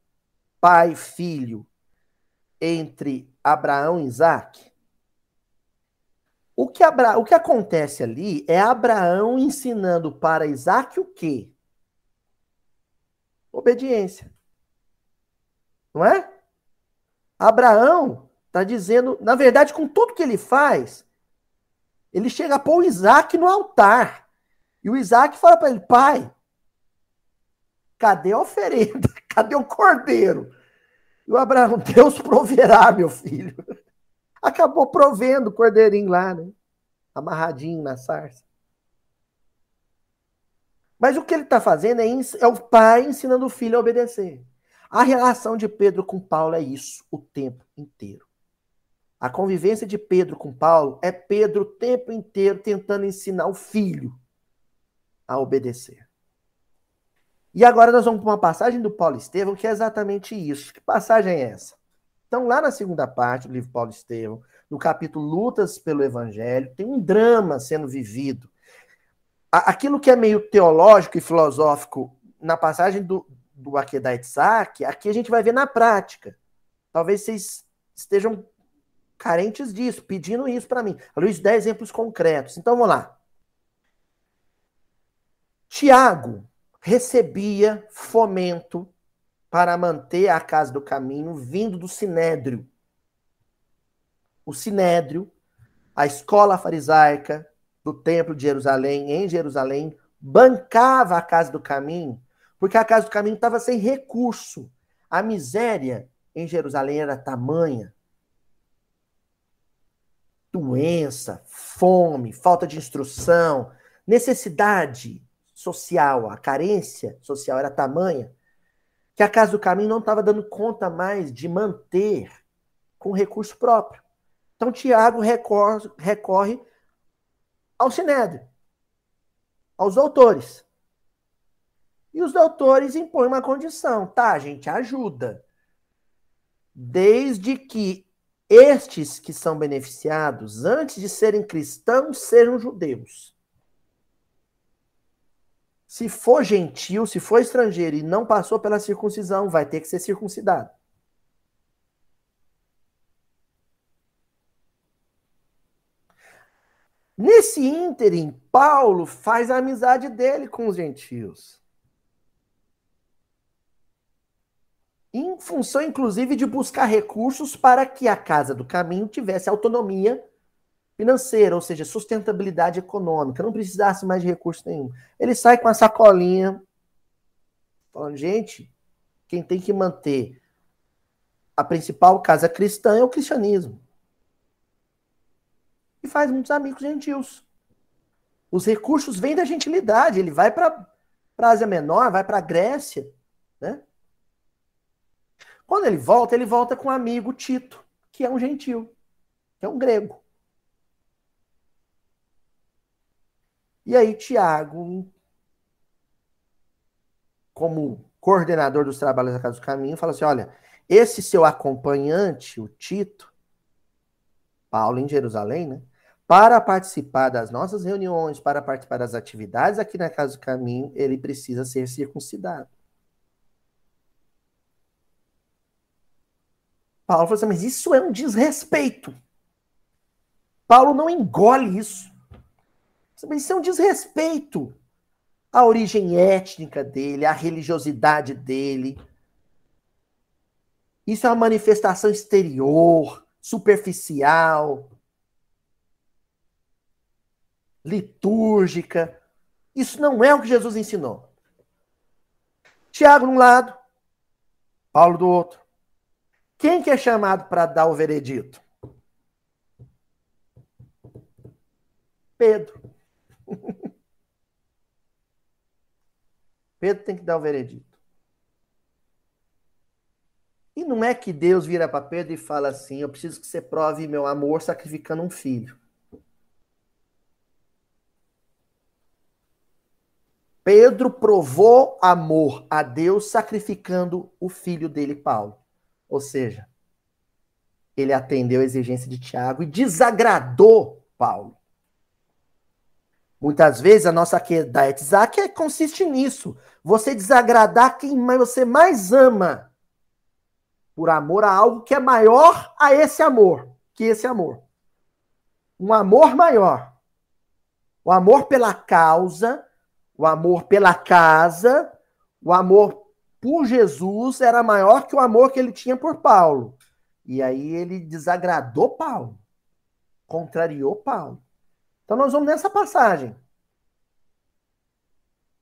pai-filho entre Abraão e Isaac? O que, Abra... o que acontece ali é Abraão ensinando para Isaac o quê? Obediência. Não é? Abraão Está dizendo, na verdade, com tudo que ele faz, ele chega a pôr o Isaac no altar. E o Isaac fala para ele: pai, cadê a oferenda? [laughs] Cadê o cordeiro? E o Abraão, [laughs] Deus proverá, meu filho. [laughs] Acabou provendo o cordeirinho lá, né? Amarradinho na sarça. Mas o que ele está fazendo é, é o pai ensinando o filho a obedecer. A relação de Pedro com Paulo é isso o tempo inteiro. A convivência de Pedro com Paulo é Pedro o tempo inteiro tentando ensinar o filho a obedecer. E agora nós vamos para uma passagem do Paulo Estevão que é exatamente isso. Que passagem é essa? Então, lá na segunda parte do livro Paulo Estevão, no capítulo Lutas pelo Evangelho, tem um drama sendo vivido. Aquilo que é meio teológico e filosófico na passagem do, do Akedah Itzhak, aqui a gente vai ver na prática. Talvez vocês estejam carentes disso, pedindo isso para mim. A Luiz dá exemplos concretos. Então vamos lá. Tiago recebia fomento para manter a casa do caminho vindo do Sinédrio. O Sinédrio, a escola farisaica do Templo de Jerusalém, em Jerusalém, bancava a casa do caminho, porque a casa do caminho estava sem recurso. A miséria em Jerusalém era tamanha doença, fome, falta de instrução, necessidade social, a carência social era tamanha que a Casa do Caminho não estava dando conta mais de manter com recurso próprio. Então Tiago recorre, recorre ao Sinédrio, aos doutores. E os doutores impõem uma condição, tá, gente, ajuda. Desde que estes que são beneficiados, antes de serem cristãos, serão judeus. Se for gentil, se for estrangeiro e não passou pela circuncisão, vai ter que ser circuncidado. Nesse ínterim, Paulo faz a amizade dele com os gentios. Em função, inclusive, de buscar recursos para que a Casa do Caminho tivesse autonomia financeira, ou seja, sustentabilidade econômica, não precisasse mais de recurso nenhum. Ele sai com a sacolinha, falando, gente, quem tem que manter a principal casa cristã é o cristianismo. E faz muitos amigos gentios. Os recursos vêm da gentilidade. Ele vai para a Ásia Menor, vai para a Grécia, né? Quando ele volta, ele volta com um amigo Tito, que é um gentil, que é um grego. E aí, Tiago, como coordenador dos trabalhos da Casa do Caminho, fala assim: olha, esse seu acompanhante, o Tito, Paulo em Jerusalém, né? Para participar das nossas reuniões, para participar das atividades aqui na Casa do Caminho, ele precisa ser circuncidado. Paulo falou assim, mas isso é um desrespeito. Paulo não engole isso. Mas isso é um desrespeito à origem étnica dele, à religiosidade dele. Isso é uma manifestação exterior, superficial, litúrgica. Isso não é o que Jesus ensinou. Tiago, de um lado, Paulo do outro. Quem que é chamado para dar o veredito? Pedro. [laughs] Pedro tem que dar o veredito. E não é que Deus vira para Pedro e fala assim: Eu preciso que você prove meu amor sacrificando um filho. Pedro provou amor a Deus sacrificando o filho dele, Paulo. Ou seja, ele atendeu a exigência de Tiago e desagradou Paulo. Muitas vezes a nossa queda Isaac é, consiste nisso. Você desagradar quem você mais ama por amor a algo que é maior a esse amor, que esse amor. Um amor maior. O amor pela causa, o amor pela casa, o amor por Jesus era maior que o amor que ele tinha por Paulo. E aí ele desagradou Paulo, contrariou Paulo. Então nós vamos nessa passagem.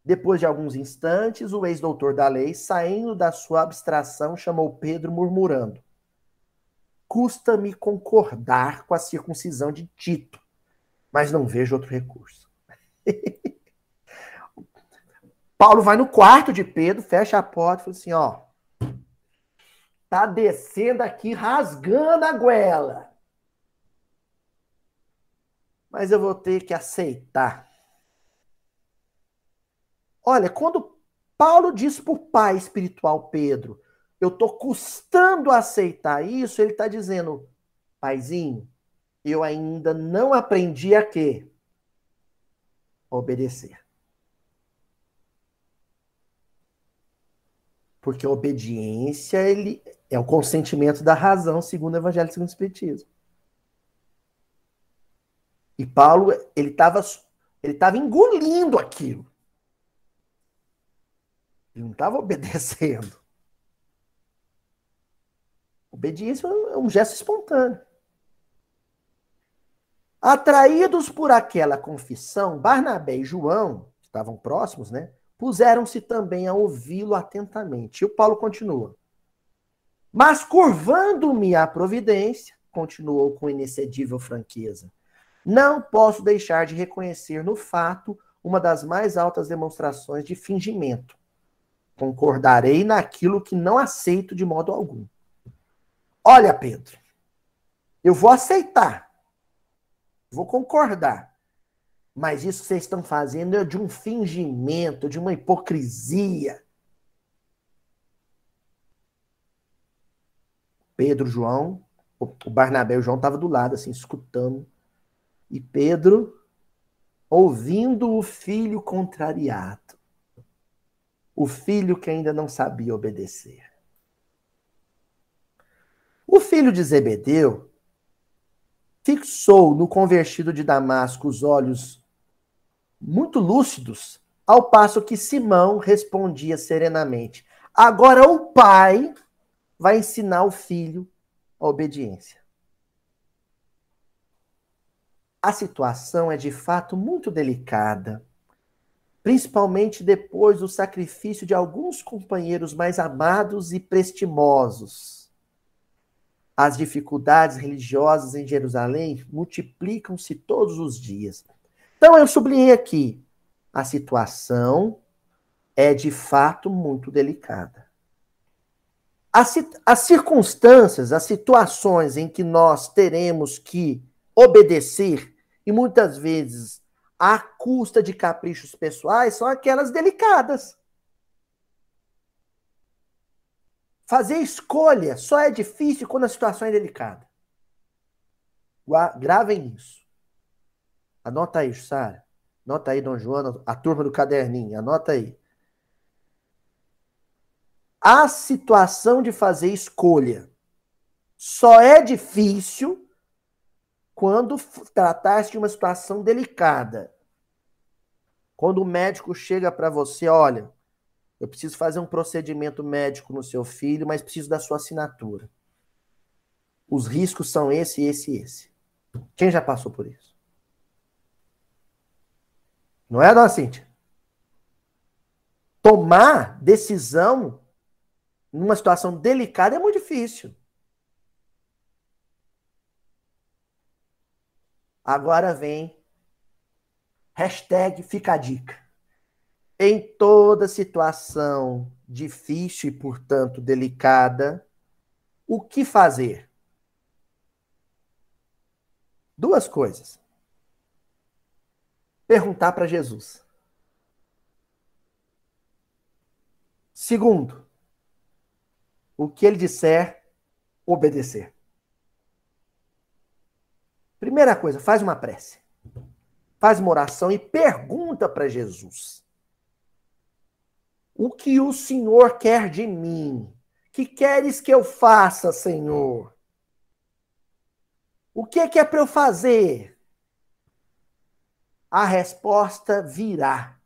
Depois de alguns instantes, o ex-doutor da lei, saindo da sua abstração, chamou Pedro murmurando: Custa-me concordar com a circuncisão de Tito, mas não vejo outro recurso. [laughs] Paulo vai no quarto de Pedro, fecha a porta e fala assim: ó, tá descendo aqui rasgando a goela. Mas eu vou ter que aceitar. Olha, quando Paulo diz para o pai espiritual Pedro, eu estou custando aceitar isso, ele está dizendo, paizinho, eu ainda não aprendi a quê? Obedecer. Porque a obediência ele é o consentimento da razão, segundo o Evangelho segundo o Espiritismo. E Paulo, ele estava ele tava engolindo aquilo. Ele não estava [laughs] obedecendo. Obediência é um gesto espontâneo. Atraídos por aquela confissão, Barnabé e João, que estavam próximos, né, puseram-se também a ouvi-lo atentamente. E o Paulo continua. Mas curvando-me à providência, continuou com inexcedível franqueza, não posso deixar de reconhecer no fato uma das mais altas demonstrações de fingimento. Concordarei naquilo que não aceito de modo algum. Olha, Pedro, eu vou aceitar, vou concordar, mas isso vocês estão fazendo é de um fingimento, de uma hipocrisia. Pedro, João, o Barnabé e o João estavam do lado, assim, escutando. E Pedro, ouvindo o filho contrariado, o filho que ainda não sabia obedecer. O filho de Zebedeu fixou no convertido de Damasco os olhos muito lúcidos, ao passo que Simão respondia serenamente: Agora o pai vai ensinar o filho a obediência. A situação é de fato muito delicada, principalmente depois do sacrifício de alguns companheiros mais amados e prestimosos. As dificuldades religiosas em Jerusalém multiplicam-se todos os dias. Então eu sublinhei aqui: a situação é de fato muito delicada. As, as circunstâncias, as situações em que nós teremos que obedecer, e muitas vezes à custa de caprichos pessoais, são aquelas delicadas. Fazer escolha só é difícil quando a situação é delicada. Gravem isso. Anota aí, Sara. Anota aí, Dom João, a turma do caderninho. Anota aí a situação de fazer escolha só é difícil quando tratar-se de uma situação delicada. Quando o médico chega para você, olha, eu preciso fazer um procedimento médico no seu filho, mas preciso da sua assinatura. Os riscos são esse, esse e esse. Quem já passou por isso? Não é, dona Cíntia? Tomar decisão numa situação delicada é muito difícil. Agora vem hashtag fica a dica. Em toda situação difícil e, portanto, delicada, o que fazer? Duas coisas. Perguntar para Jesus. Segundo, o que ele disser, obedecer. Primeira coisa, faz uma prece. Faz uma oração e pergunta para Jesus: O que o Senhor quer de mim? Que queres que eu faça, Senhor? O que é, que é para eu fazer? A resposta virá.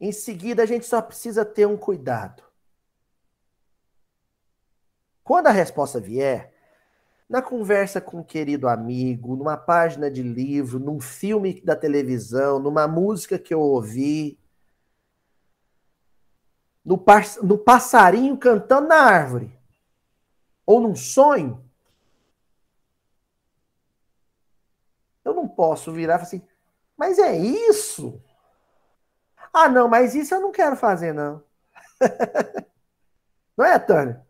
Em seguida, a gente só precisa ter um cuidado. Quando a resposta vier, na conversa com um querido amigo, numa página de livro, num filme da televisão, numa música que eu ouvi, no, no passarinho cantando na árvore, ou num sonho, eu não posso virar e falar assim, mas é isso? Ah, não, mas isso eu não quero fazer, não. [laughs] não é, Tânia?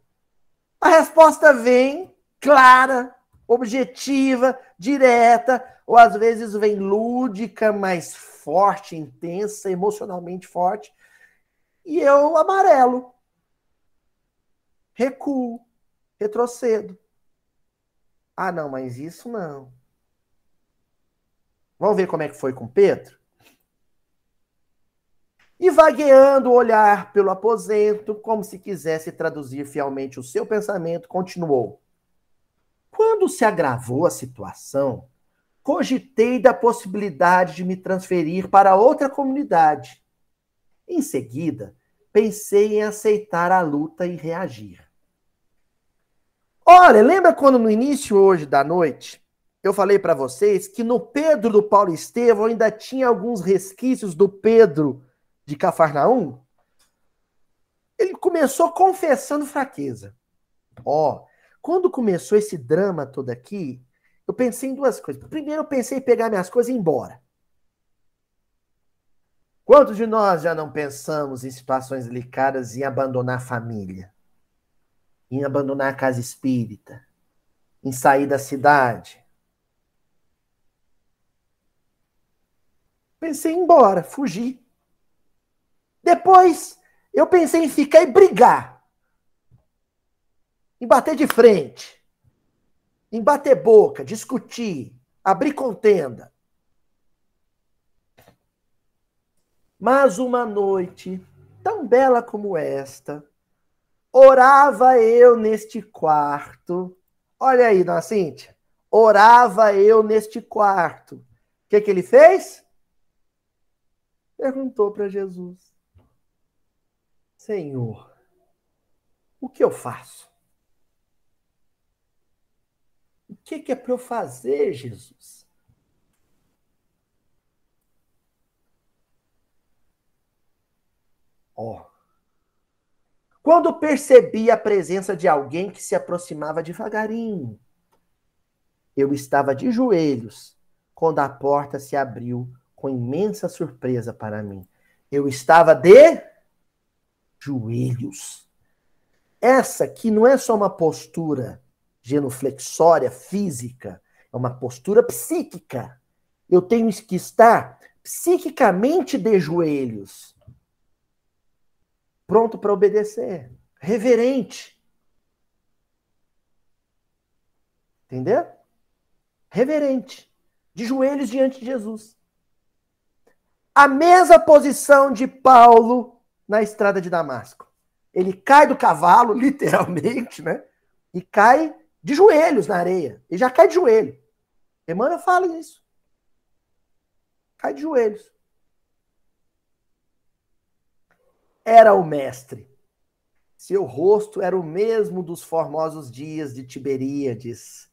A resposta vem clara, objetiva, direta, ou às vezes vem lúdica, mais forte, intensa, emocionalmente forte. E eu amarelo. Recuo, retrocedo. Ah, não, mas isso não. Vamos ver como é que foi com Pedro? e vagueando o olhar pelo aposento, como se quisesse traduzir fielmente o seu pensamento, continuou. Quando se agravou a situação, cogitei da possibilidade de me transferir para outra comunidade. Em seguida, pensei em aceitar a luta e reagir. Olha, lembra quando no início hoje da noite eu falei para vocês que no Pedro do Paulo Estevão ainda tinha alguns resquícios do Pedro de Cafarnaum? Ele começou confessando fraqueza. Ó, quando começou esse drama todo aqui, eu pensei em duas coisas. Primeiro, eu pensei em pegar minhas coisas e ir embora. Quantos de nós já não pensamos em situações delicadas em abandonar a família? Em abandonar a casa espírita? Em sair da cidade? Pensei em ir embora, fugir. Depois, eu pensei em ficar e brigar em bater de frente, em bater boca, discutir, abrir contenda. Mas uma noite tão bela como esta, orava eu neste quarto. Olha aí, dona Cíntia. Orava eu neste quarto. O que, que ele fez? Perguntou para Jesus: Senhor, o que eu faço? O que, que é para eu fazer, Jesus? Ó. Oh. Quando percebi a presença de alguém que se aproximava devagarinho, eu estava de joelhos quando a porta se abriu com imensa surpresa para mim. Eu estava de joelhos. Essa que não é só uma postura genuflexória física, é uma postura psíquica. Eu tenho que estar psiquicamente de joelhos, pronto para obedecer, reverente. Entendeu? Reverente, de joelhos diante de Jesus. A mesma posição de Paulo na estrada de Damasco. Ele cai do cavalo, [laughs] literalmente, né? E cai de joelhos na areia. Ele já cai de joelho. Emmanuel fala isso. Cai de joelhos. Era o mestre. Seu rosto era o mesmo dos formosos dias de Tiberíades.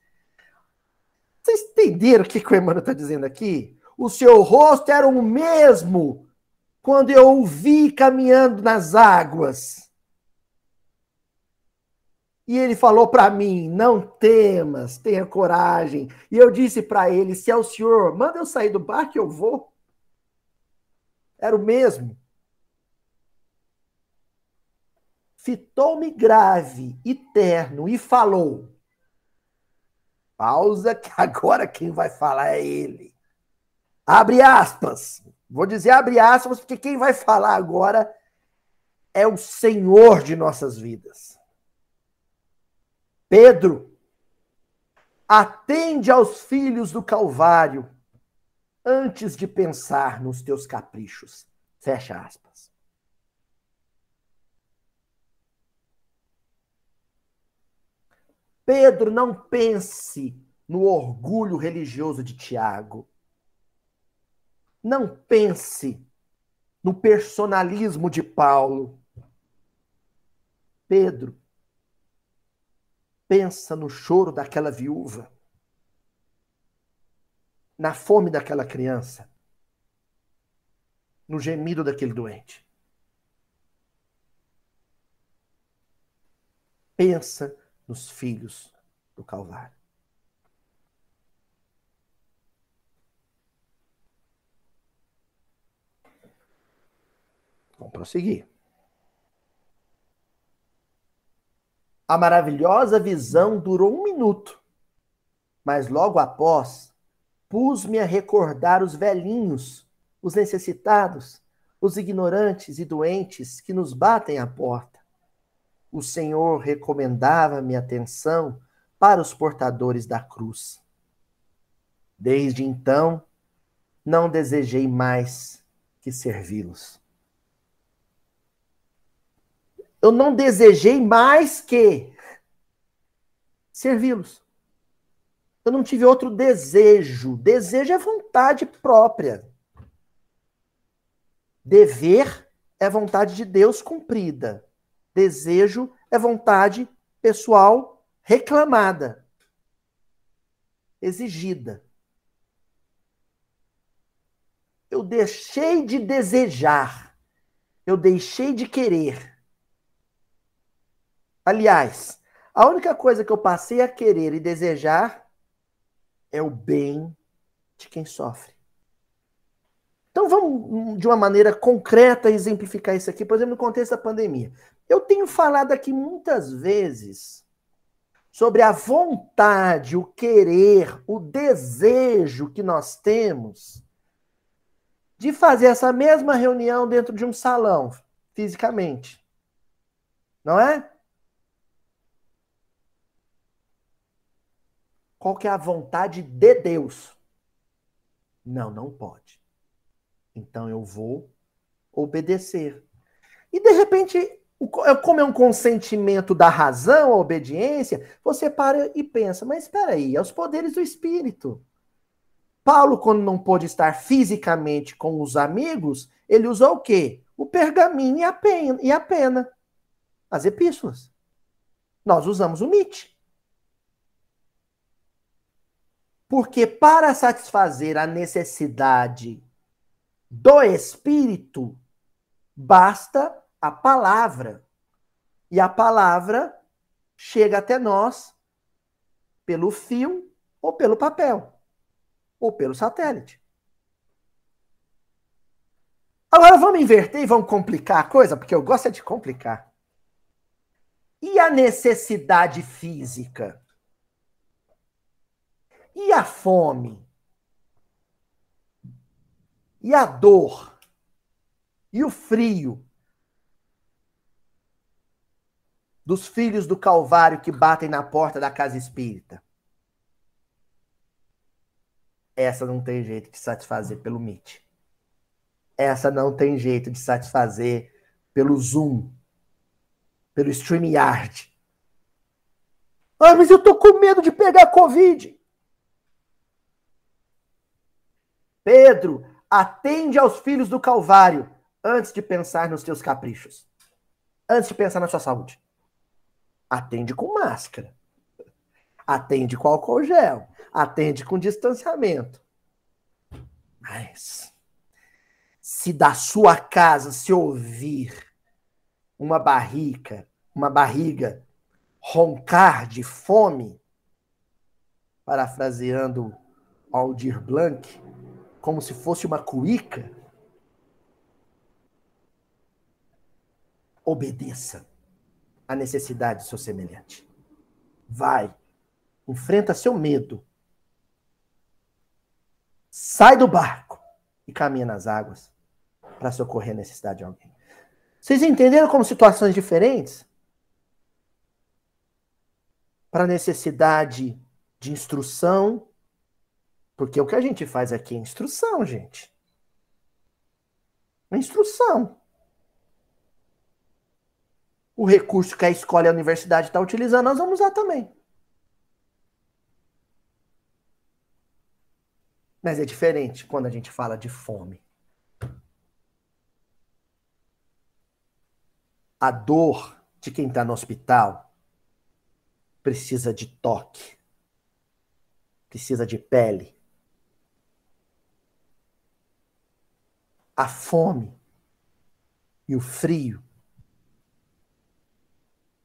Vocês entenderam o que, que o Emmanuel está dizendo aqui? O seu rosto era o mesmo quando eu o vi caminhando nas águas. E ele falou para mim: não temas, tenha coragem. E eu disse para ele: se é o senhor, manda eu sair do barco eu vou. Era o mesmo. Fitou-me grave e terno e falou. Pausa, que agora quem vai falar é ele. Abre aspas. Vou dizer abre aspas, porque quem vai falar agora é o Senhor de nossas vidas. Pedro, atende aos filhos do Calvário antes de pensar nos teus caprichos. Fecha aspas. Pedro, não pense no orgulho religioso de Tiago. Não pense no personalismo de Paulo. Pedro, pensa no choro daquela viúva, na fome daquela criança, no gemido daquele doente. Pensa nos filhos do Calvário. Vamos prosseguir. A maravilhosa visão durou um minuto, mas logo após, pus-me a recordar os velhinhos, os necessitados, os ignorantes e doentes que nos batem à porta. O Senhor recomendava-me atenção para os portadores da cruz. Desde então, não desejei mais que servi-los. Eu não desejei mais que servi-los. Eu não tive outro desejo. Desejo é vontade própria. Dever é vontade de Deus cumprida. Desejo é vontade pessoal reclamada, exigida. Eu deixei de desejar. Eu deixei de querer. Aliás, a única coisa que eu passei a querer e desejar é o bem de quem sofre. Então vamos, de uma maneira concreta, exemplificar isso aqui, por exemplo, no contexto da pandemia. Eu tenho falado aqui muitas vezes sobre a vontade, o querer, o desejo que nós temos de fazer essa mesma reunião dentro de um salão, fisicamente. Não é? Qual que é a vontade de Deus? Não, não pode. Então eu vou obedecer. E de repente, é, como é um consentimento da razão, a obediência, você para e pensa, mas espera aí, é os poderes do espírito. Paulo, quando não pôde estar fisicamente com os amigos, ele usou o quê? O pergaminho e a pena, e a pena as epístolas. Nós usamos o MIT. Porque para satisfazer a necessidade do Espírito, basta a palavra. E a palavra chega até nós pelo fio ou pelo papel, ou pelo satélite. Agora vamos inverter e vamos complicar a coisa, porque eu gosto é de complicar. E a necessidade física? E a fome? E a dor? E o frio? Dos filhos do Calvário que batem na porta da casa espírita. Essa não tem jeito de satisfazer pelo Meet. Essa não tem jeito de satisfazer pelo Zoom, pelo StreamYard. Ah, mas eu tô com medo de pegar Covid. Pedro, Atende aos filhos do Calvário antes de pensar nos teus caprichos. Antes de pensar na sua saúde. Atende com máscara. Atende com álcool gel. Atende com distanciamento. Mas se da sua casa se ouvir uma barrica, uma barriga roncar de fome, parafraseando Aldir Blanc, como se fosse uma cuíca, obedeça à necessidade do seu semelhante. Vai, enfrenta seu medo. Sai do barco e caminha nas águas para socorrer a necessidade de alguém. Vocês entenderam como situações diferentes? Para a necessidade de instrução porque o que a gente faz aqui é instrução, gente. É instrução. O recurso que a escola e a universidade está utilizando, nós vamos usar também. Mas é diferente quando a gente fala de fome. A dor de quem está no hospital precisa de toque, precisa de pele, a fome e o frio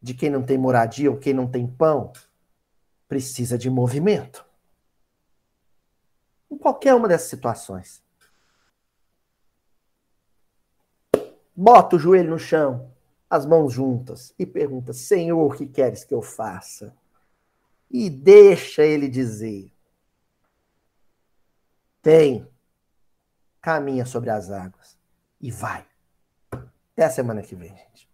de quem não tem moradia ou quem não tem pão precisa de movimento. Em qualquer uma dessas situações. Bota o joelho no chão, as mãos juntas e pergunta: Senhor, o que queres que eu faça? E deixa ele dizer. Tem caminha sobre as águas e vai. Até a semana que vem, gente.